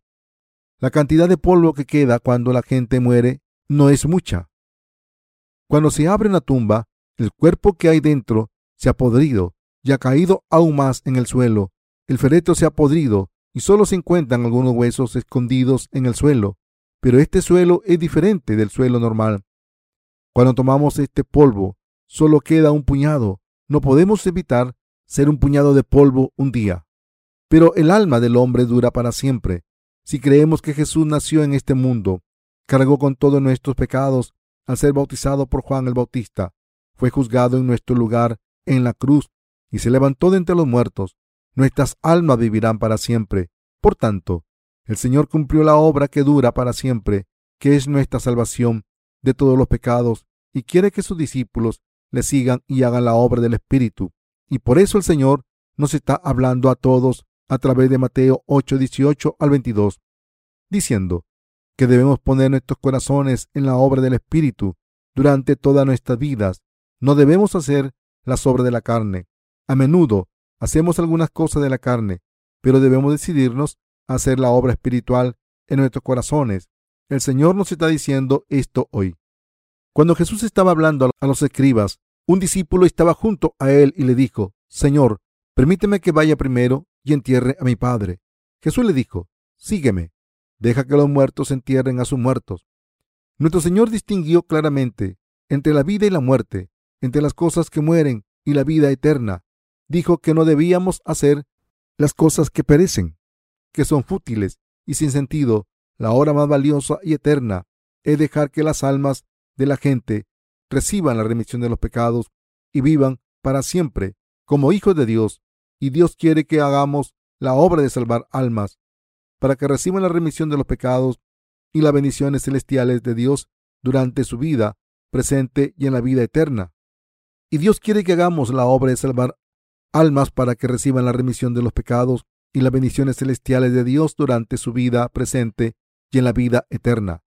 La cantidad de polvo que queda cuando la gente muere no es mucha. Cuando se abre una tumba, el cuerpo que hay dentro se ha podrido y ha caído aún más en el suelo. El féretro se ha podrido y solo se encuentran algunos huesos escondidos en el suelo. Pero este suelo es diferente del suelo normal. Cuando tomamos este polvo, solo queda un puñado. No podemos evitar ser un puñado de polvo un día. Pero el alma del hombre dura para siempre. Si creemos que Jesús nació en este mundo, cargó con todos nuestros pecados al ser bautizado por Juan el Bautista, fue juzgado en nuestro lugar en la cruz y se levantó de entre los muertos, nuestras almas vivirán para siempre. Por tanto, El Señor cumplió la obra que dura para siempre, que es nuestra salvación de todos los pecados, y quiere que sus discípulos le sigan y hagan la obra del Espíritu. Y por eso el Señor nos está hablando a todos a través de Mateo 8, 18 al 22, diciendo que debemos poner nuestros corazones en la obra del Espíritu durante todas nuestras vidas. No debemos hacer las obras de la carne. A menudo hacemos algunas cosas de la carne, pero debemos decidirnos a hacer la obra espiritual en nuestros corazones. El Señor nos está diciendo esto hoy. Cuando Jesús estaba hablando a los escribas, un discípulo estaba junto a él y le dijo, Señor, permíteme que vaya primero y entierre a mi padre. Jesús le dijo, sígueme, deja que los muertos entierren a sus muertos. Nuestro Señor distinguió claramente entre la vida y la muerte, entre las cosas que mueren y la vida eterna. Dijo que no debíamos hacer las cosas que perecen, que son fútiles y sin sentido. La hora más valiosa y eterna es dejar que las almas de la gente reciban la remisión de los pecados y vivan para siempre como hijos de Dios. Y Dios quiere que hagamos la obra de salvar almas para que reciban la remisión de los pecados y las bendiciones celestiales de Dios durante su vida presente y en la vida eterna. Y Dios quiere que hagamos la obra de salvar almas para que reciban la remisión de los pecados y las bendiciones celestiales de Dios durante su vida presente y en la vida eterna.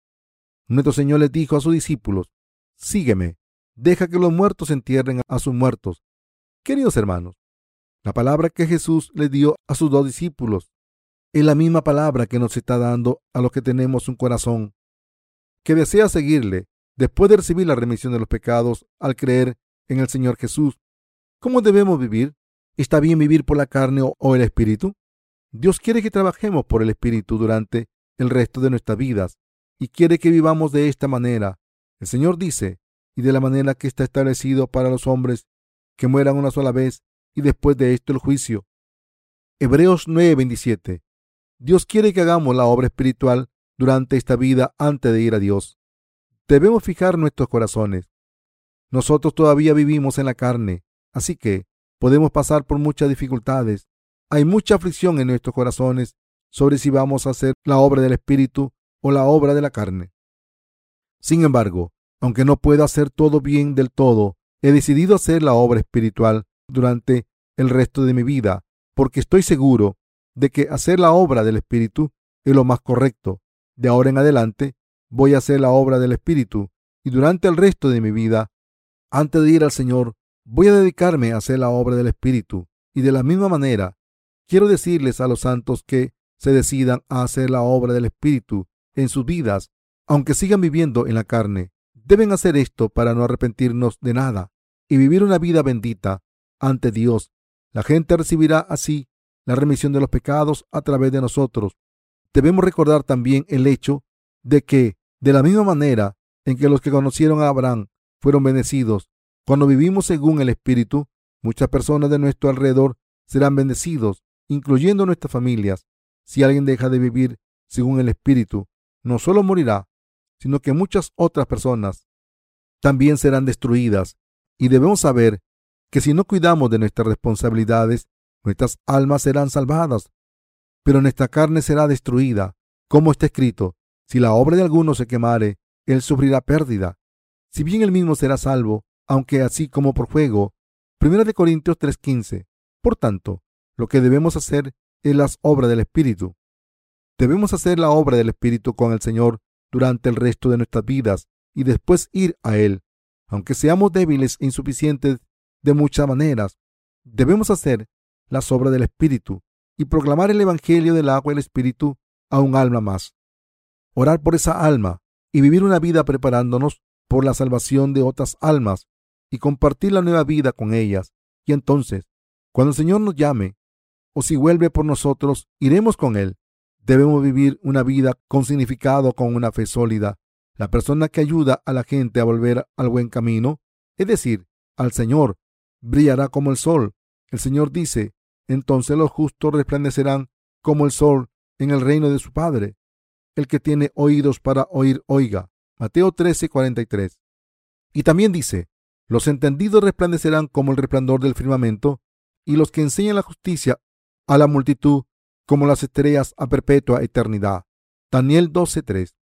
Nuestro Señor les dijo a sus discípulos, sígueme, deja que los muertos entierren a sus muertos. Queridos hermanos, la palabra que Jesús le dio a sus dos discípulos es la misma palabra que nos está dando a los que tenemos un corazón que desea seguirle después de recibir la remisión de los pecados al creer en el Señor Jesús. ¿Cómo debemos vivir? ¿Está bien vivir por la carne o el espíritu? Dios quiere que trabajemos por el espíritu durante el resto de nuestras vidas y quiere que vivamos de esta manera. El Señor dice, y de la manera que está establecido para los hombres que mueran una sola vez y después de esto el juicio. Hebreos 9:27 Dios quiere que hagamos la obra espiritual durante esta vida antes de ir a Dios. Debemos fijar nuestros corazones. Nosotros todavía vivimos en la carne, así que podemos pasar por muchas dificultades. Hay mucha aflicción en nuestros corazones sobre si vamos a hacer la obra del Espíritu o la obra de la carne. Sin embargo, aunque no pueda hacer todo bien del todo, he decidido hacer la obra espiritual durante el resto de mi vida, porque estoy seguro de que hacer la obra del Espíritu es lo más correcto. De ahora en adelante voy a hacer la obra del Espíritu y durante el resto de mi vida, antes de ir al Señor, voy a dedicarme a hacer la obra del Espíritu. Y de la misma manera, quiero decirles a los santos que se decidan a hacer la obra del Espíritu en sus vidas, aunque sigan viviendo en la carne. Deben hacer esto para no arrepentirnos de nada y vivir una vida bendita ante Dios. La gente recibirá así la remisión de los pecados a través de nosotros. Debemos recordar también el hecho de que, de la misma manera en que los que conocieron a Abraham fueron bendecidos, cuando vivimos según el Espíritu, muchas personas de nuestro alrededor serán bendecidos, incluyendo nuestras familias. Si alguien deja de vivir según el Espíritu, no solo morirá, sino que muchas otras personas también serán destruidas. Y debemos saber que si no cuidamos de nuestras responsabilidades, nuestras almas serán salvadas, pero nuestra carne será destruida. Como está escrito, si la obra de alguno se quemare, él sufrirá pérdida. Si bien él mismo será salvo, aunque así como por fuego. Primera de Corintios 3:15. Por tanto, lo que debemos hacer es las obras del Espíritu. Debemos hacer la obra del Espíritu con el Señor durante el resto de nuestras vidas y después ir a Él. Aunque seamos débiles e insuficientes de muchas maneras, debemos hacer las obras del Espíritu y proclamar el Evangelio del agua y el Espíritu a un alma más. Orar por esa alma y vivir una vida preparándonos por la salvación de otras almas y compartir la nueva vida con ellas. Y entonces, cuando el Señor nos llame, o si vuelve por nosotros, iremos con Él. Debemos vivir una vida con significado, con una fe sólida. La persona que ayuda a la gente a volver al buen camino, es decir, al Señor, brillará como el sol. El Señor dice, entonces los justos resplandecerán como el sol en el reino de su Padre. El que tiene oídos para oír, oiga. Mateo 13, 43. Y también dice, los entendidos resplandecerán como el resplandor del firmamento, y los que enseñan la justicia a la multitud como las estrellas a perpetua eternidad. Daniel 12:3.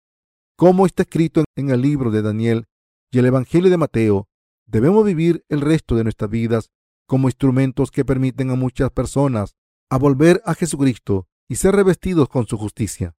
Como está escrito en el libro de Daniel y el Evangelio de Mateo, debemos vivir el resto de nuestras vidas como instrumentos que permiten a muchas personas a volver a Jesucristo y ser revestidos con su justicia.